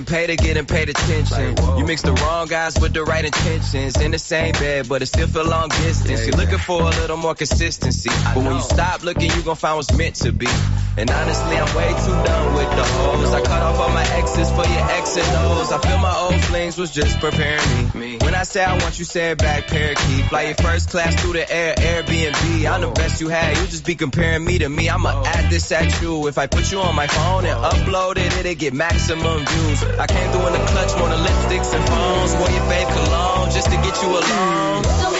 Getting paid or getting paid attention? You mix the wrong guys with the right intentions. In the same bed, but it still feel long distance. You're looking for a little more consistency. But when you stop looking, you gon' find what's meant to be. And honestly, I'm way too done with the hoes. I cut off all my exes for your X and O's. I feel my old flings was just preparing me. I say I want you, say it back, parakeet. Fly your first class through the air, Airbnb. I'm the best you had. You just be comparing me to me. I'ma add this at you. If I put you on my phone and upload it, it'll get maximum views. I came through in the clutch, more than lipsticks and phones. Wore your fave cologne just to get you alone.